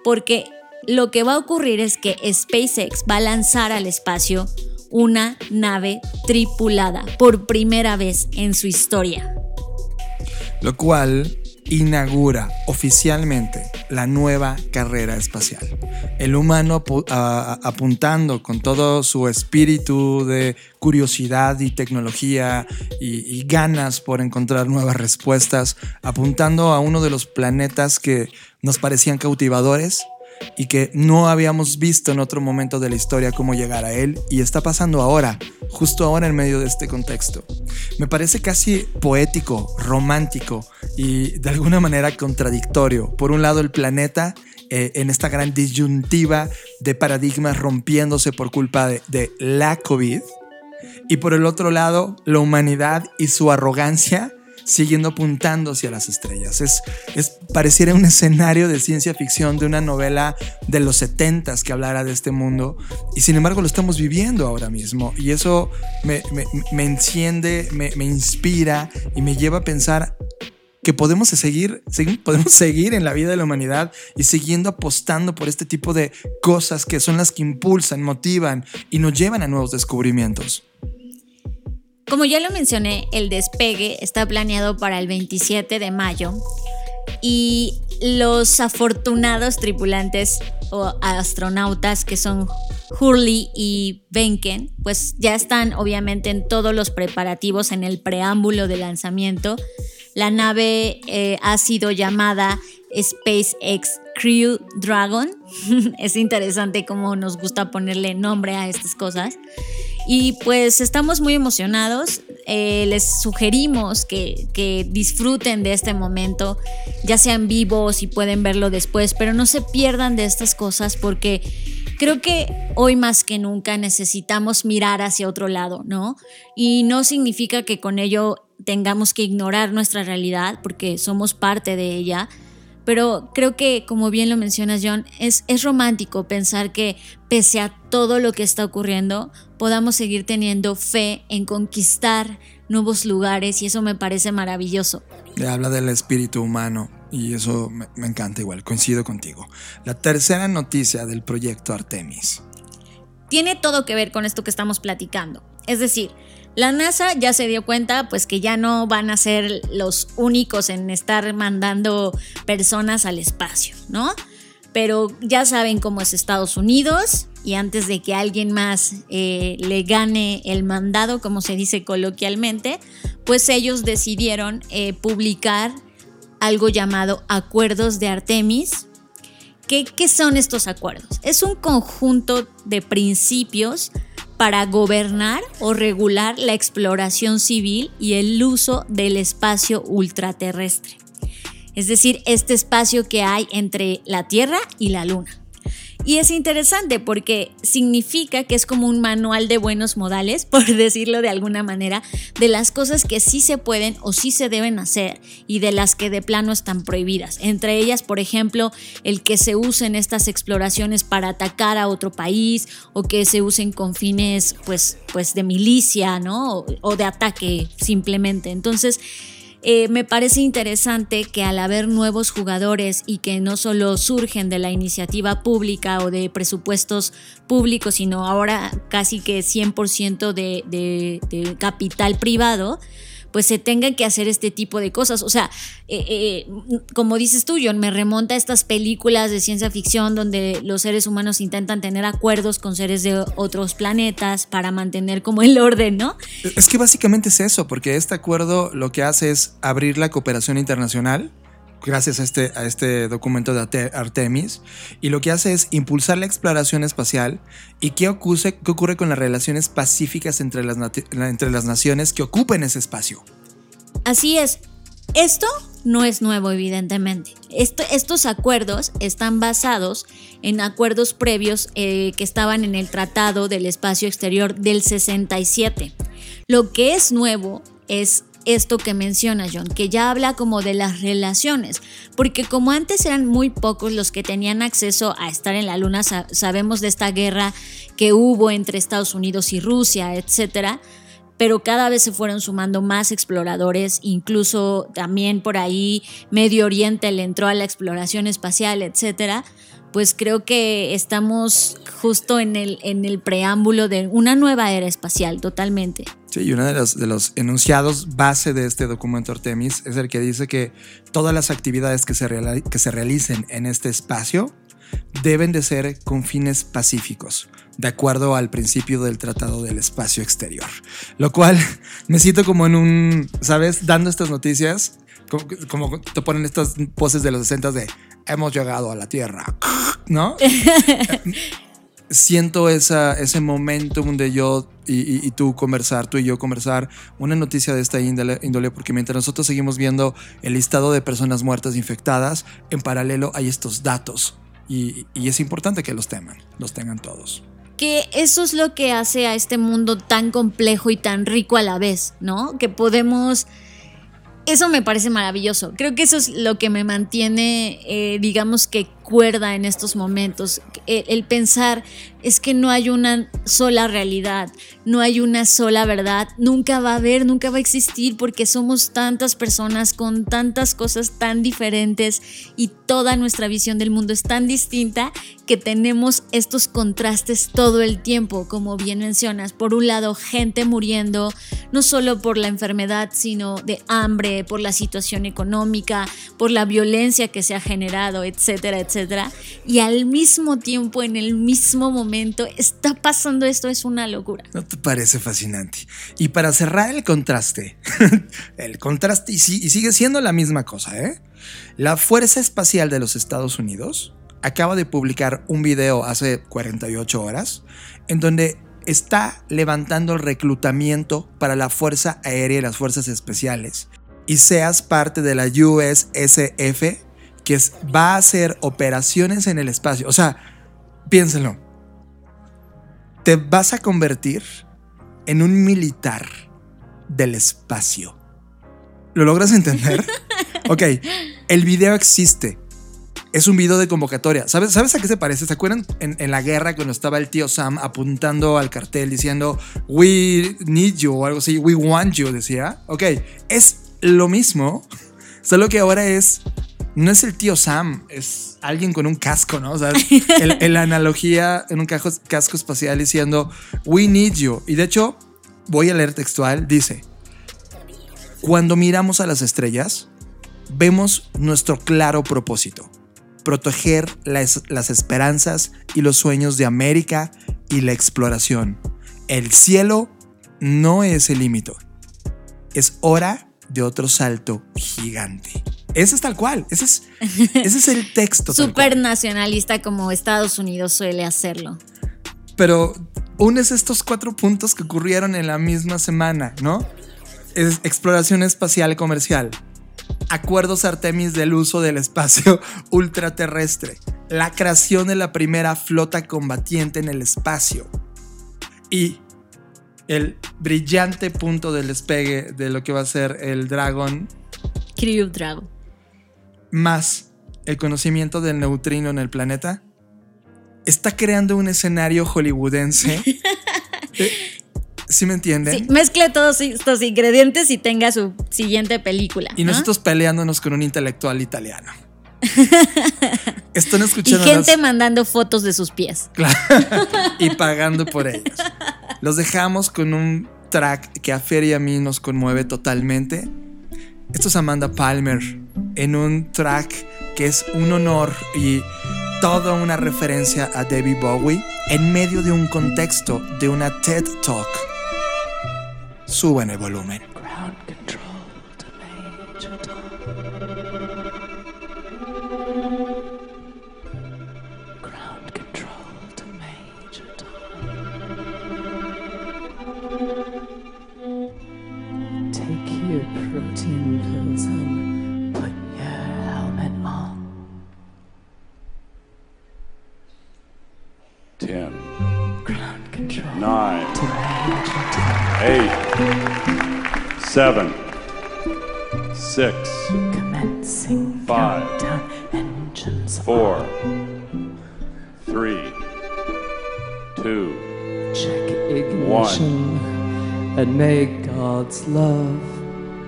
porque lo que va a ocurrir es que SpaceX va a lanzar al espacio una nave tripulada por primera vez en su historia. Lo cual inaugura oficialmente la nueva carrera espacial. El humano apuntando con todo su espíritu de curiosidad y tecnología y, ganas por encontrar nuevas respuestas, apuntando a uno de los planetas que nos parecían cautivadores y que no habíamos visto en otro momento de la historia cómo llegar a él y está pasando ahora, justo ahora en medio de este contexto. Me parece casi poético, romántico y de alguna manera contradictorio. Por un lado el planeta eh, en esta gran disyuntiva de paradigmas rompiéndose por culpa de, de la COVID y por el otro lado la humanidad y su arrogancia siguiendo apuntando hacia las estrellas. Es, es, pareciera un escenario de ciencia ficción de una novela de los 70 que hablara de este mundo y sin embargo lo estamos viviendo ahora mismo y eso me, me, enciende, me, me, inspira y me lleva a pensar que podemos seguir, podemos seguir en la vida de la humanidad y siguiendo apostando por este tipo de cosas que son las que impulsan, motivan y nos llevan a nuevos descubrimientos. Como ya lo mencioné, el despegue está planeado para el 27 de mayo y los afortunados tripulantes o astronautas que son Hurley y Benken, pues ya están obviamente en todos los preparativos en el preámbulo de lanzamiento. La nave eh, ha sido llamada SpaceX Crew Dragon. es interesante cómo nos gusta ponerle nombre a estas cosas. Y pues estamos muy emocionados. Eh, les sugerimos que, que, disfruten de este momento, ya sean vivos y pueden verlo después, pero no se pierdan de estas cosas porque creo que hoy más que nunca necesitamos mirar hacia otro lado, ¿no? Y no significa que con ello tengamos que ignorar nuestra realidad porque somos parte de ella pero creo que, como bien lo mencionas, John, es, es romántico pensar que pese a todo lo que está ocurriendo, podamos seguir teniendo fe en conquistar nuevos lugares y eso me parece maravilloso. habla del espíritu humano y eso me, me encanta igual, coincido contigo. La tercera noticia del proyecto Artemis. Tiene todo que ver con esto que estamos platicando. Es decir, la NASA ya se dio cuenta pues que ya no van a ser los únicos en estar mandando personas al espacio, ¿no? Pero ya saben cómo es Estados Unidos y antes de que alguien más eh, le gane el mandado, como se dice coloquialmente, pues ellos decidieron eh, publicar algo llamado Acuerdos de Artemis. ¿Qué, ¿Qué son estos acuerdos? Es un conjunto de principios para gobernar o regular la exploración civil y el uso del espacio ultraterrestre. Es decir, este espacio que hay entre la Tierra y la Luna. Y es interesante porque significa que es como un manual de buenos modales, por decirlo de alguna manera, de las cosas que sí se pueden o sí se deben hacer y de las que de plano están prohibidas. Entre ellas, por ejemplo, el que se usen estas exploraciones para atacar a otro país o que se usen con fines pues, pues de milicia, ¿no? O, o de ataque simplemente. Entonces, eh, me parece interesante que al haber nuevos jugadores y que no solo surgen de la iniciativa pública o de presupuestos públicos, sino ahora casi que 100% de, de capital privado, pues se tengan que hacer este tipo de cosas. O sea, eh, eh, como dices tú, John, me remonta a estas películas de ciencia ficción donde los seres humanos intentan tener acuerdos con seres de otros planetas para mantener como el orden, ¿no? Es que básicamente es eso, porque este acuerdo lo que hace es abrir la cooperación internacional gracias a este, a este documento de Artemis, y lo que hace es impulsar la exploración espacial y qué ocurre, ocurre con las relaciones pacíficas entre las, entre las naciones que ocupen ese espacio. Así es. Esto no es nuevo, evidentemente. estos acuerdos están basados en acuerdos previos eh, que estaban en el Tratado del Espacio Exterior del 67. Lo que es nuevo es esto que menciona John, que ya habla como de las relaciones, porque como antes eran muy pocos los que tenían acceso a estar en la luna, sabemos de esta guerra que hubo entre Estados Unidos y Rusia, etcétera, pero cada vez se fueron sumando más exploradores, incluso también por ahí Medio Oriente le entró a la exploración espacial, etcétera. Pues creo que estamos justo en el, en el preámbulo de una nueva era espacial, totalmente. Sí, y uno de los, de los enunciados base de este documento Artemis es el que dice que todas las actividades que se, que se realicen en este espacio deben de ser con fines pacíficos de acuerdo al principio del Tratado del Espacio Exterior. Lo cual me siento como en un, ¿sabes? Dando estas noticias, como, te ponen estas poses de los 60 de hemos llegado a la Tierra, ¿no? Siento esa, ese momento donde yo y, tú conversar, tú y yo conversar, una noticia de esta índole, índole, porque mientras nosotros seguimos viendo el listado de personas muertas infectadas, en paralelo hay estos datos y, y es importante que los teman, los tengan todos que eso es lo que hace a este mundo tan complejo y tan rico a la vez, ¿no? Que podemos... Eso me parece maravilloso. Creo que eso es lo que me mantiene, eh, digamos que cuerda en estos momentos. el, pensar es que no hay una sola realidad, no hay una sola verdad, nunca va a haber, nunca va a existir porque somos tantas personas con tantas cosas tan diferentes y toda nuestra visión del mundo es tan distinta que tenemos estos contrastes todo el tiempo, como bien mencionas. Por un lado, gente muriendo, no solo por la enfermedad, sino de hambre, por la situación económica, por la violencia que se ha generado, etcétera, etcétera. Y al mismo tiempo, en el mismo momento, está pasando esto, es una locura. ¿No te parece fascinante? Y para cerrar el contraste, el contraste, y, sigue siendo la misma cosa, ¿eh? La Fuerza Espacial de los Estados Unidos acaba de publicar un video hace 48 horas en donde está levantando el reclutamiento para la Fuerza Aérea y las Fuerzas Especiales y seas parte de la USSF que va a hacer operaciones en el espacio. O sea, piénsenlo te vas a convertir en un militar del espacio. ¿Lo logras entender? ok, el video existe. Es un video de convocatoria. ¿Sabes, ¿Sabes a qué se parece? ¿Se acuerdan en, la guerra cuando estaba el tío Sam apuntando al cartel diciendo We need you o algo así? We want you, decía. Ok, es lo mismo, solo que ahora es no es el tío Sam, es alguien con un casco, ¿no? O sea, la analogía en un casco espacial diciendo, we need you. Y de hecho, voy a leer textual, dice, cuando miramos a las estrellas, vemos nuestro claro propósito, proteger las, las esperanzas y los sueños de América y la exploración. El cielo no es el límite, es hora de otro salto gigante. Ese es tal cual. Ese es, ese es el texto. Súper nacionalista como Estados Unidos suele hacerlo. Pero unes estos cuatro puntos que ocurrieron en la misma semana, ¿no? Es exploración espacial comercial, acuerdos Artemis del uso del espacio ultraterrestre, la creación de la primera flota combatiente en el espacio y el brillante punto del despegue de lo que va a ser el Dragon. Crew Dragon más el conocimiento del neutrino en el planeta, está creando un escenario hollywoodense. Eh, ¿Sí me entienden? Sí, mezcle todos estos ingredientes y tenga su siguiente película. Y nosotros peleándonos con un intelectual italiano. Están escuchando. Y gente mandando fotos de sus pies. Claro. y pagando por ellos. Los dejamos con un track que a Fer y a mí nos conmueve totalmente. Esto es Amanda Palmer en un track que es un honor y toda una referencia a David Bowie en medio de un contexto de una TED Talk. Suben el volumen. Seven, six, Commencing Five. countdown. Engines four, three, two, check ignition. And may God's love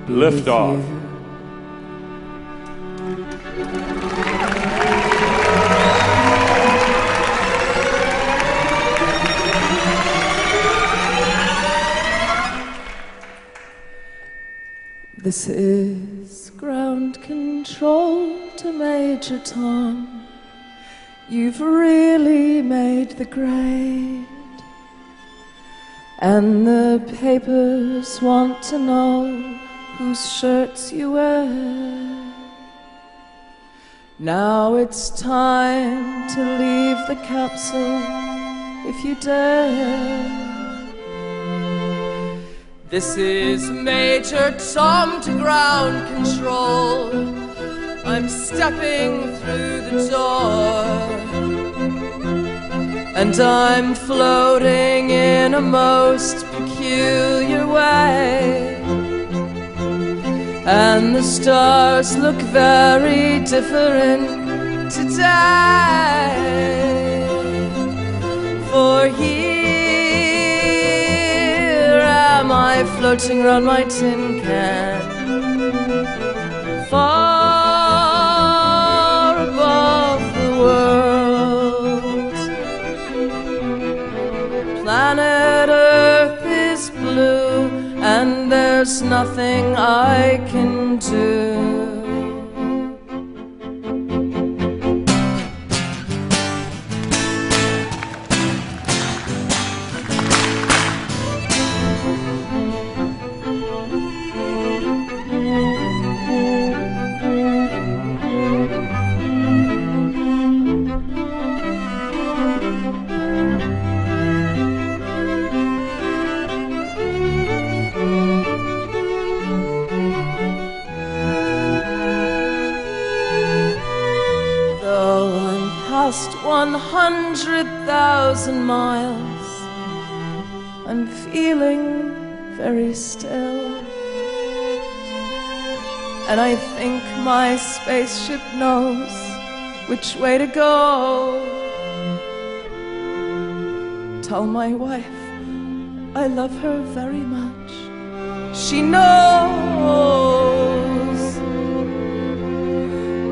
be Lift with off. you. This is ground control to Major Tom. You've really made the grade. And the papers want to know whose shirts you wear. Now it's time to leave the capsule if you dare. This is Major Tom to ground control. I'm stepping through the door. And I'm floating in a most peculiar way. And the stars look very different today. For here am I floating around my tin can. Far above the world. Planet Earth is blue, and there's nothing I can do. Past 100,000 miles, I'm feeling very still. And I think my spaceship knows which way to go. Tell my wife I love her very much. She knows.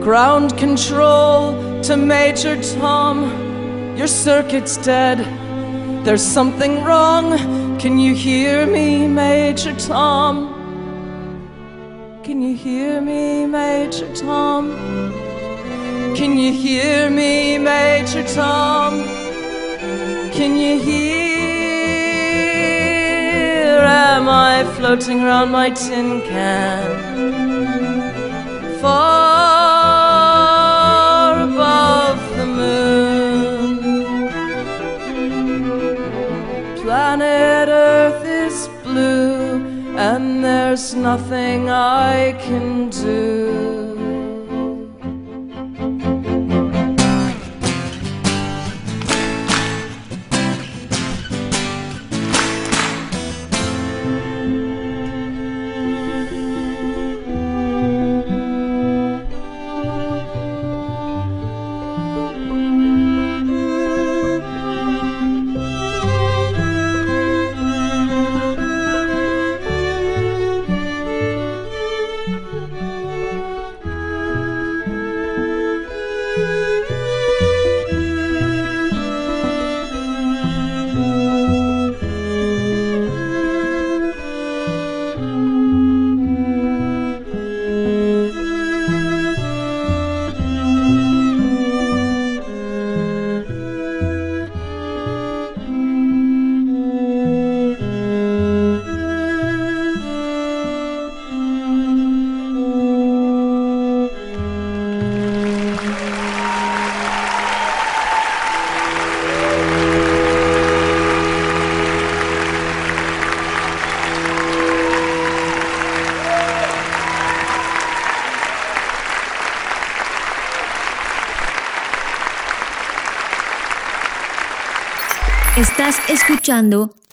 Ground control to Major Tom. Your circuit's dead. There's something wrong. Can you hear me, Major Tom? Can you hear me, Major Tom? Can you hear me, Major Tom? Can you hear? Am I floating around my tin can? Far and there's nothing I can do.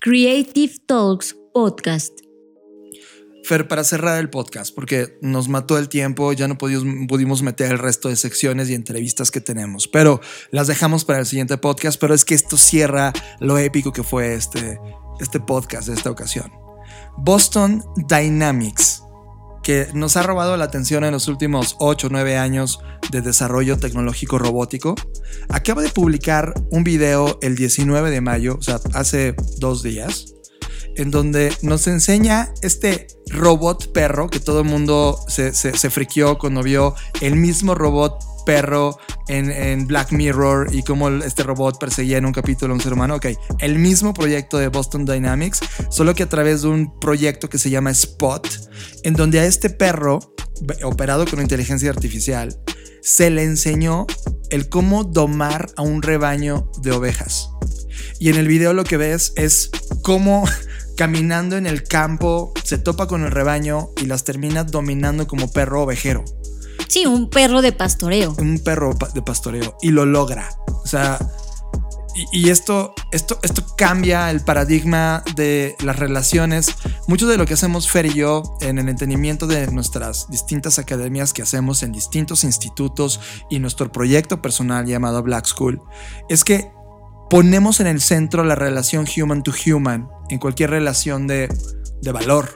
Creative Talks podcast. Fer, para cerrar el podcast, porque nos mató el tiempo, ya no pudimos, pudimos meter el resto de secciones y entrevistas que tenemos, pero las dejamos para el siguiente podcast, pero es que esto cierra lo épico que fue este, este podcast de esta ocasión. Boston Dynamics, que nos ha robado la atención en los últimos 8 o 9 años de desarrollo tecnológico robótico, acaba de publicar un video el 19 de mayo, o sea, hace dos días, en donde nos enseña este robot perro que todo el mundo se, se, friqueó cuando vio el mismo robot perro en, en, Black Mirror y cómo este robot perseguía en un capítulo a un ser humano. Ok, el mismo proyecto de Boston Dynamics, solo que a través de un proyecto que se llama Spot, en donde a este perro, operado con inteligencia artificial, se le enseñó el cómo domar a un rebaño de ovejas. Y en el video lo que ves es cómo caminando en el campo se topa con el rebaño y las termina dominando como perro ovejero. Sí, un perro de pastoreo. Un perro de pastoreo. Y lo logra. O sea, y, y, esto, esto, esto cambia el paradigma de las relaciones. Mucho de lo que hacemos Fer y yo en el entendimiento de nuestras distintas academias que hacemos en distintos institutos y nuestro proyecto personal llamado Black School es que ponemos en el centro la relación human to human en cualquier relación de, de valor.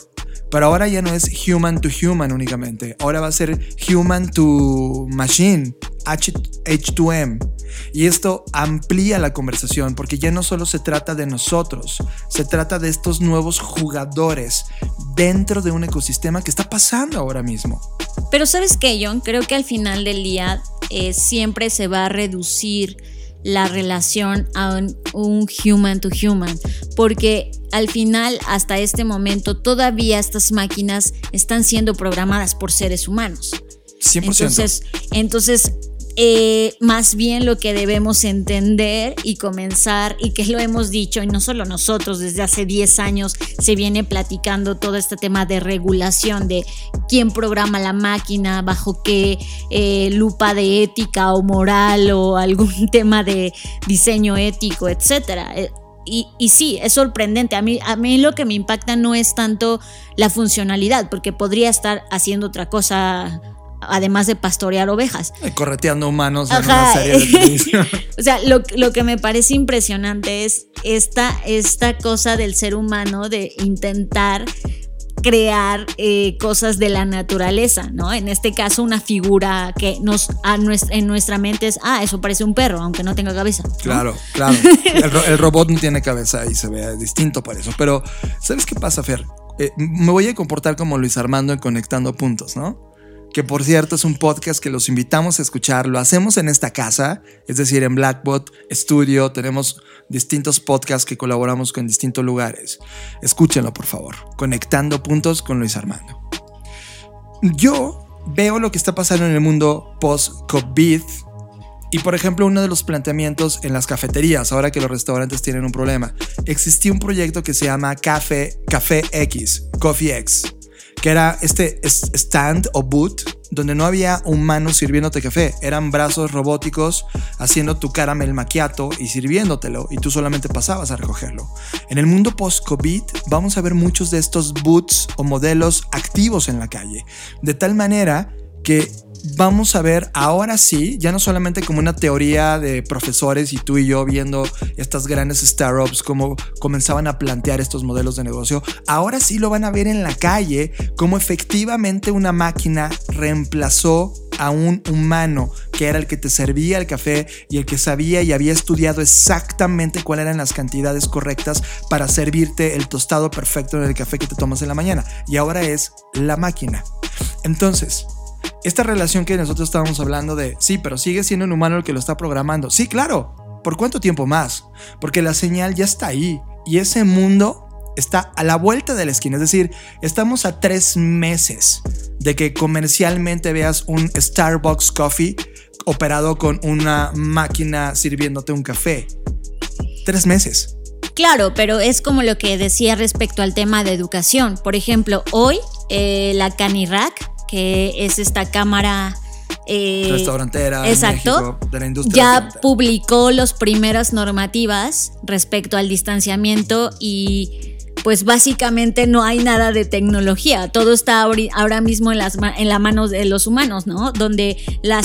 Pero ahora ya no es human to human únicamente. Ahora va a ser human to machine, H2M. Y esto amplía la conversación porque ya no solo se trata de nosotros, se trata de estos nuevos jugadores dentro de un ecosistema que está pasando ahora mismo. Pero sabes qué, John, creo que al final del día eh, siempre se va a reducir la relación a un, un, human to human, porque al final, hasta este momento, todavía estas máquinas están siendo programadas por seres humanos. 100%. Entonces, entonces eh, más bien lo que debemos entender y comenzar, y que lo hemos dicho, y no solo nosotros, desde hace 10 años se viene platicando todo este tema de regulación, de quién programa la máquina, bajo qué eh, lupa de ética o moral o algún tema de diseño ético, etcétera. Y, y, sí, es sorprendente. A mí, a mí lo que me impacta no es tanto la funcionalidad, porque podría estar haciendo otra cosa además de pastorear ovejas. Y correteando humanos en Ajá. una serie de televisión. o sea, lo, lo, que me parece impresionante es esta, esta cosa del ser humano de intentar crear eh, cosas de la naturaleza, ¿no? En este caso, una figura que nos a nuestra, en nuestra mente es, ah, eso parece un perro, aunque no tenga cabeza. ¿no? Claro, claro. El, el, robot no tiene cabeza y se ve distinto para eso. Pero, ¿sabes qué pasa, Fer? Eh, me voy a comportar como Luis Armando en Conectando Puntos, ¿no? Que por cierto es un podcast que los invitamos a escuchar. Lo hacemos en esta casa, es decir, en Blackbot Studio. Tenemos distintos podcasts que colaboramos con distintos lugares. Escúchenlo, por favor. Conectando puntos con Luis Armando. Yo veo lo que está pasando en el mundo post-COVID. Y por ejemplo, uno de los planteamientos en las cafeterías, ahora que los restaurantes tienen un problema, existía un proyecto que se llama Café, Café X, Coffee X que era este stand o boot donde no había humanos sirviéndote café, eran brazos robóticos haciendo tu caramel macchiato y sirviéndotelo y tú solamente pasabas a recogerlo. En el mundo post-COVID vamos a ver muchos de estos boots o modelos activos en la calle, de tal manera que vamos a ver ahora sí, ya no solamente como una teoría de profesores y tú y yo viendo estas grandes startups como comenzaban a plantear estos modelos de negocio, ahora sí lo van a ver en la calle como efectivamente una máquina reemplazó a un humano que era el que te servía el café y el que sabía y había estudiado exactamente cuáles eran las cantidades correctas para servirte el tostado perfecto en el café que te tomas en la mañana. Y ahora es la máquina. Entonces, esta relación que nosotros estábamos hablando de, sí, pero sigue siendo un humano el que lo está programando. Sí, claro. ¿Por cuánto tiempo más? Porque la señal ya está ahí y ese mundo está a la vuelta de la esquina. Es decir, estamos a tres meses de que comercialmente veas un Starbucks Coffee operado con una máquina sirviéndote un café. Tres meses. Claro, pero es como lo que decía respecto al tema de educación. Por ejemplo, hoy eh, la Canirac que es esta cámara eh, restaurantera exacto, México, de la industria ya publicó las primeras normativas respecto al distanciamiento y pues básicamente no hay nada de tecnología, todo está ahora mismo en, las, en la mano de los humanos, ¿no? Donde la,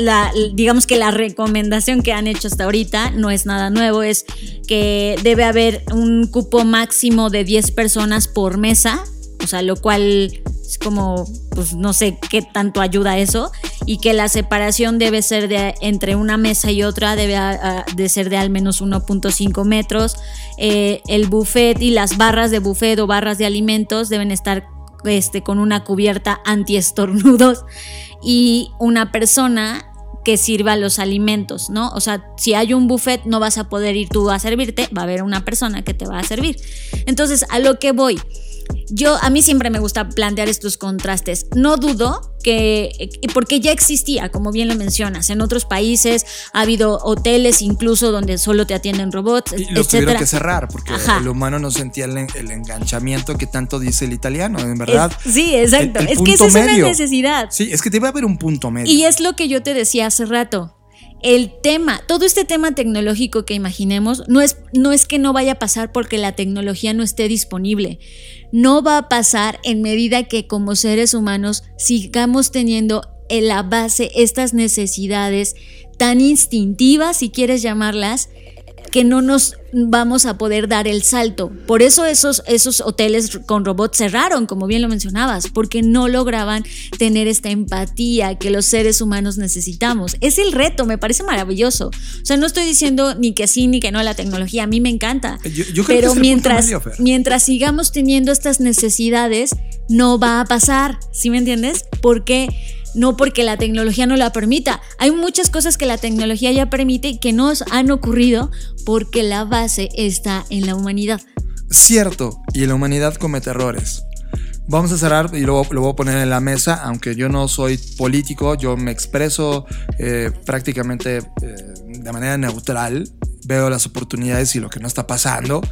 la, digamos que la recomendación que han hecho hasta ahorita no es nada nuevo, es que debe haber un cupo máximo de 10 personas por mesa, o sea, lo cual es como, pues no sé qué tanto ayuda eso, y que la separación debe ser de entre una mesa y otra, debe de ser de al menos 1.5 metros. Eh, el buffet y las barras de buffet o barras de alimentos deben estar este, con una cubierta antiestornudos y una persona que sirva los alimentos, ¿no? O sea, si hay un buffet no vas a poder ir tú a servirte, va a haber una persona que te va a servir. Entonces, a lo que voy, yo a mí siempre me gusta plantear estos contrastes. No dudo que, porque ya existía, como bien lo mencionas, en otros países ha habido hoteles incluso donde solo te atienden robots, y los tuvieron que cerrar porque el humano no sentía el, enganchamiento que tanto dice el italiano, en verdad. sí, exacto. es que esa es una necesidad. Sí, es que debe haber un punto medio. Y es lo que yo te decía hace rato el tema, todo este tema tecnológico que imaginemos, no es, no es que no vaya a pasar porque la tecnología no esté disponible. No va a pasar en medida que como seres humanos sigamos teniendo en la base estas necesidades tan instintivas, si quieres llamarlas, que no nos vamos a poder dar el salto. Por eso esos, esos hoteles con robots cerraron, como bien lo mencionabas, porque no lograban tener esta empatía que los seres humanos necesitamos. Es el reto, me parece maravilloso. O sea, no estoy diciendo ni que sí ni que no la tecnología, a mí me encanta. pero mientras, mientras sigamos teniendo estas necesidades, no va a pasar, ¿sí me entiendes? Porque no porque la tecnología no la permita. Hay muchas cosas que la tecnología ya permite y que no han ocurrido porque la base está en la humanidad. Cierto, y la humanidad comete errores. Vamos a cerrar y luego lo voy a poner en la mesa, aunque yo no soy político, yo me expreso eh, prácticamente eh, de manera neutral, veo las oportunidades y lo que no está pasando,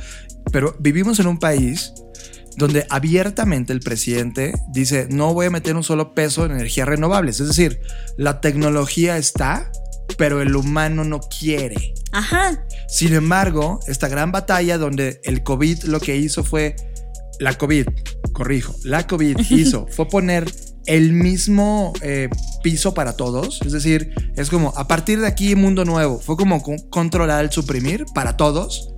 pero vivimos en un país donde abiertamente el presidente dice, no voy a meter un solo peso en energías renovables. Es decir, la tecnología está, pero el humano no quiere. Ajá. Sin embargo, esta gran batalla donde el COVID lo que hizo fue, la COVID, corrijo, la COVID hizo, fue poner el mismo eh, piso para todos. Es decir, es como, a partir de aquí, mundo nuevo. Fue como controlar el suprimir para todos.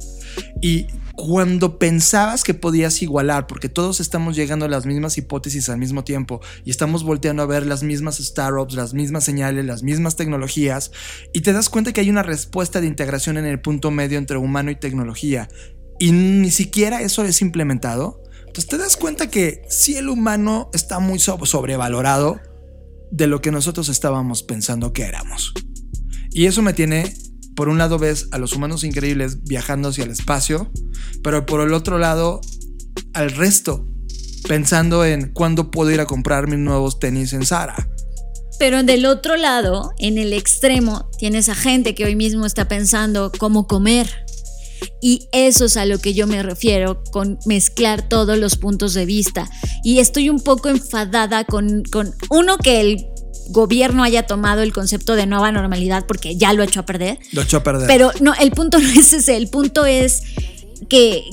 Y cuando pensabas que podías igualar, porque todos estamos llegando a las mismas hipótesis al mismo tiempo y estamos volteando a ver las mismas startups, las mismas señales, las mismas tecnologías, y te das cuenta que hay una respuesta de integración en el punto medio entre humano y tecnología, y ni siquiera eso es implementado, entonces te das cuenta que si el humano está muy sobrevalorado de lo que nosotros estábamos pensando que éramos. Y eso me tiene por un lado ves a los humanos increíbles viajando hacia el espacio, pero por el otro lado al resto, pensando en cuándo puedo ir a comprar mis nuevos tenis en Zara. Pero del otro lado, en el extremo, tienes a gente que hoy mismo está pensando cómo comer. Y eso es a lo que yo me refiero con mezclar todos los puntos de vista. Y estoy un poco enfadada con, con uno que el gobierno haya tomado el concepto de nueva normalidad porque ya lo echó a perder. Lo echó a perder. Pero no, el punto no es ese, el punto es que,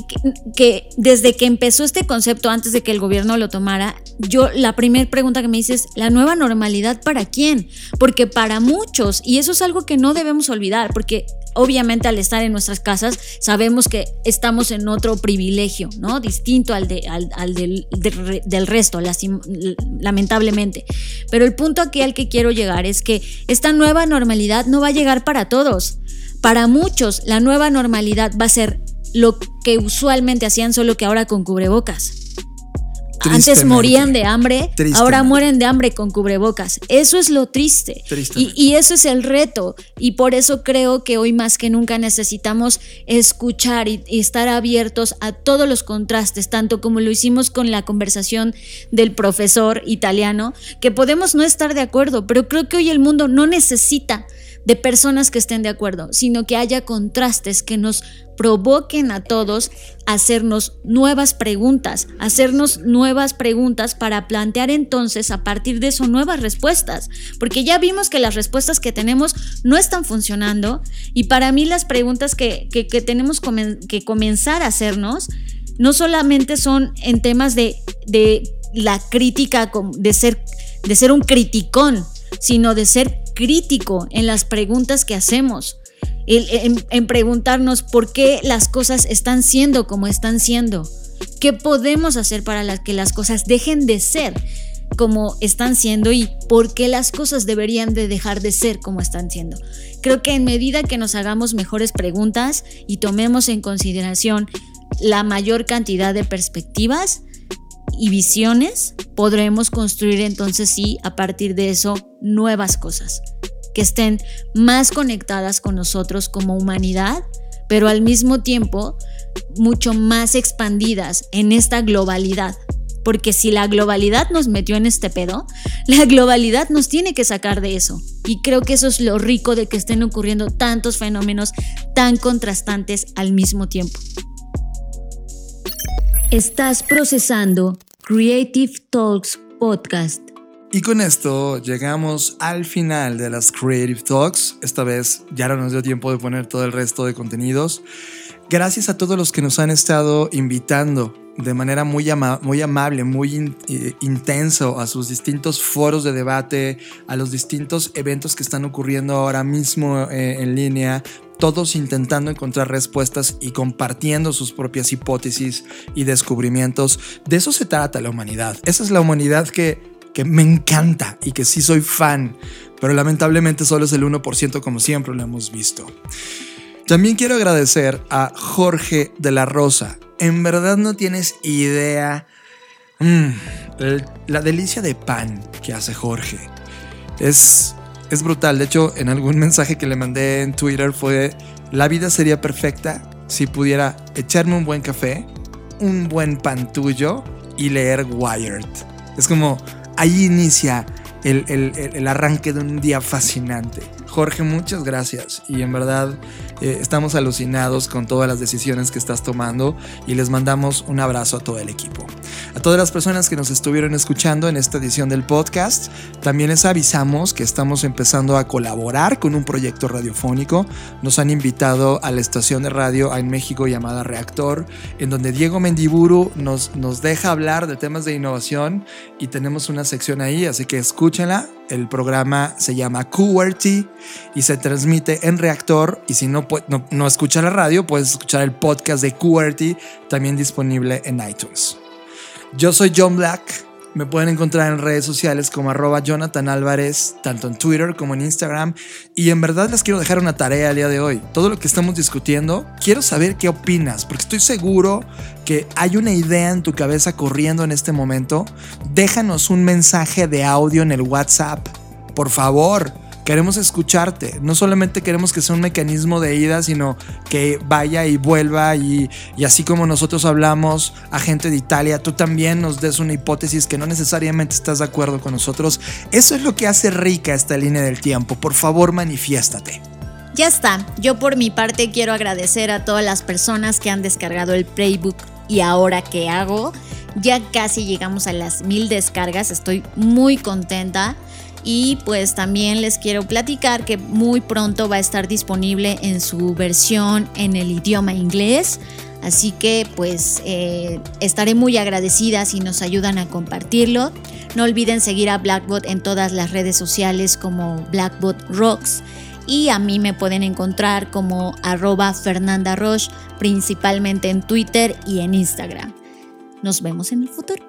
que, desde que empezó este concepto, antes de que el gobierno lo tomara, yo la primera pregunta que me dices, ¿la nueva normalidad para quién? Porque para muchos, y eso es algo que no debemos olvidar, porque obviamente al estar en nuestras casas sabemos que estamos en otro privilegio, ¿no? Distinto al, de, al, del, del, resto, lamentablemente. Pero el punto aquí al que quiero llegar es que esta nueva normalidad no va a llegar para todos. Para muchos, la nueva normalidad va a ser lo que usualmente hacían, solo que ahora con cubrebocas. Antes morían de hambre, ahora mueren de hambre con cubrebocas. Eso es lo triste. Y, y, eso es el reto. Y por eso creo que hoy más que nunca necesitamos escuchar y, y, estar abiertos a todos los contrastes, tanto como lo hicimos con la conversación del profesor italiano, que podemos no estar de acuerdo, pero creo que hoy el mundo no necesita de personas que estén de acuerdo, sino que haya contrastes que nos provoquen a todos a hacernos nuevas preguntas, hacernos nuevas preguntas para plantear entonces a partir de eso nuevas respuestas, porque ya vimos que las respuestas que tenemos no están funcionando y para mí las preguntas que, que, tenemos que comenzar a hacernos no solamente son en temas de, de la crítica, de ser, de ser un criticón, sino de ser crítico en las preguntas que hacemos. En, preguntarnos por qué las cosas están siendo como están siendo. ¿Qué podemos hacer para que las cosas dejen de ser como están siendo y por qué las cosas deberían de dejar de ser como están siendo? Creo que en medida que nos hagamos mejores preguntas y tomemos en consideración la mayor cantidad de perspectivas y visiones, podremos construir entonces sí, a partir de eso, nuevas cosas que estén más conectadas con nosotros como humanidad, pero al mismo tiempo mucho más expandidas en esta globalidad. Porque si la globalidad nos metió en este pedo, la globalidad nos tiene que sacar de eso. Y creo que eso es lo rico de que estén ocurriendo tantos fenómenos tan contrastantes al mismo tiempo. Estás procesando Creative Talks Podcast. Y con esto llegamos al final de las Creative Talks. Esta vez ya no nos dio tiempo de poner todo el resto de contenidos. Gracias a todos los que nos han estado invitando de manera muy, amable, muy eh, intenso a sus distintos foros de debate, a los distintos eventos que están ocurriendo ahora mismo eh, en línea, todos intentando encontrar respuestas y compartiendo sus propias hipótesis y descubrimientos. De eso se trata la humanidad. Esa es la humanidad que, que me encanta y que sí soy fan, pero lamentablemente solo es el 1% como siempre lo hemos visto. También quiero agradecer a Jorge de la Rosa. En verdad no tienes idea mm, la delicia de pan que hace Jorge. Es es brutal. De hecho, en algún mensaje que le mandé en Twitter fue, la vida sería perfecta si pudiera echarme un buen café, un buen pan tuyo y leer Wired. Es como, ahí inicia el, el arranque de un día fascinante. Jorge, muchas gracias. Y en verdad eh, estamos alucinados con todas las decisiones que estás tomando y les mandamos un abrazo a todo el equipo. A todas las personas que nos estuvieron escuchando en esta edición del podcast, también les avisamos que estamos empezando a colaborar con un proyecto radiofónico. Nos han invitado a la estación de radio en México llamada Reactor, en donde Diego Mendiburu nos, nos deja hablar de temas de innovación y tenemos una sección ahí, así que escúchenla. El programa se llama QWERTY y se transmite en Reactor y si no no, escuchar la radio, puedes escuchar el podcast de QWERTY, también disponible en iTunes. Yo soy John Black. Me pueden encontrar en redes sociales como arroba Jonathan Álvarez, tanto en Twitter como en Instagram. Y en verdad les quiero dejar una tarea el día de hoy. Todo lo que estamos discutiendo, quiero saber qué opinas, porque estoy seguro que hay una idea en tu cabeza corriendo en este momento. Déjanos un mensaje de audio en el WhatsApp. Por favor Queremos escucharte. No solamente queremos que sea un mecanismo de ida, sino que vaya y vuelva y, así como nosotros hablamos a gente de Italia, tú también nos des una hipótesis que no necesariamente estás de acuerdo con nosotros. Eso es lo que hace rica esta línea del tiempo. Por favor, manifiéstate. Ya está. Yo por mi parte quiero agradecer a todas las personas que han descargado el playbook y ahora qué hago. Ya casi llegamos a las mil descargas. Estoy muy contenta. Y pues también les quiero platicar que muy pronto va a estar disponible en su versión en el idioma inglés. Así que pues eh, estaré muy agradecida si nos ayudan a compartirlo. No olviden seguir a Blackbot en todas las redes sociales como Blackbot Rocks. Y a mí me pueden encontrar como arroba Fernanda Roche, principalmente en Twitter y en Instagram. Nos vemos en el futuro.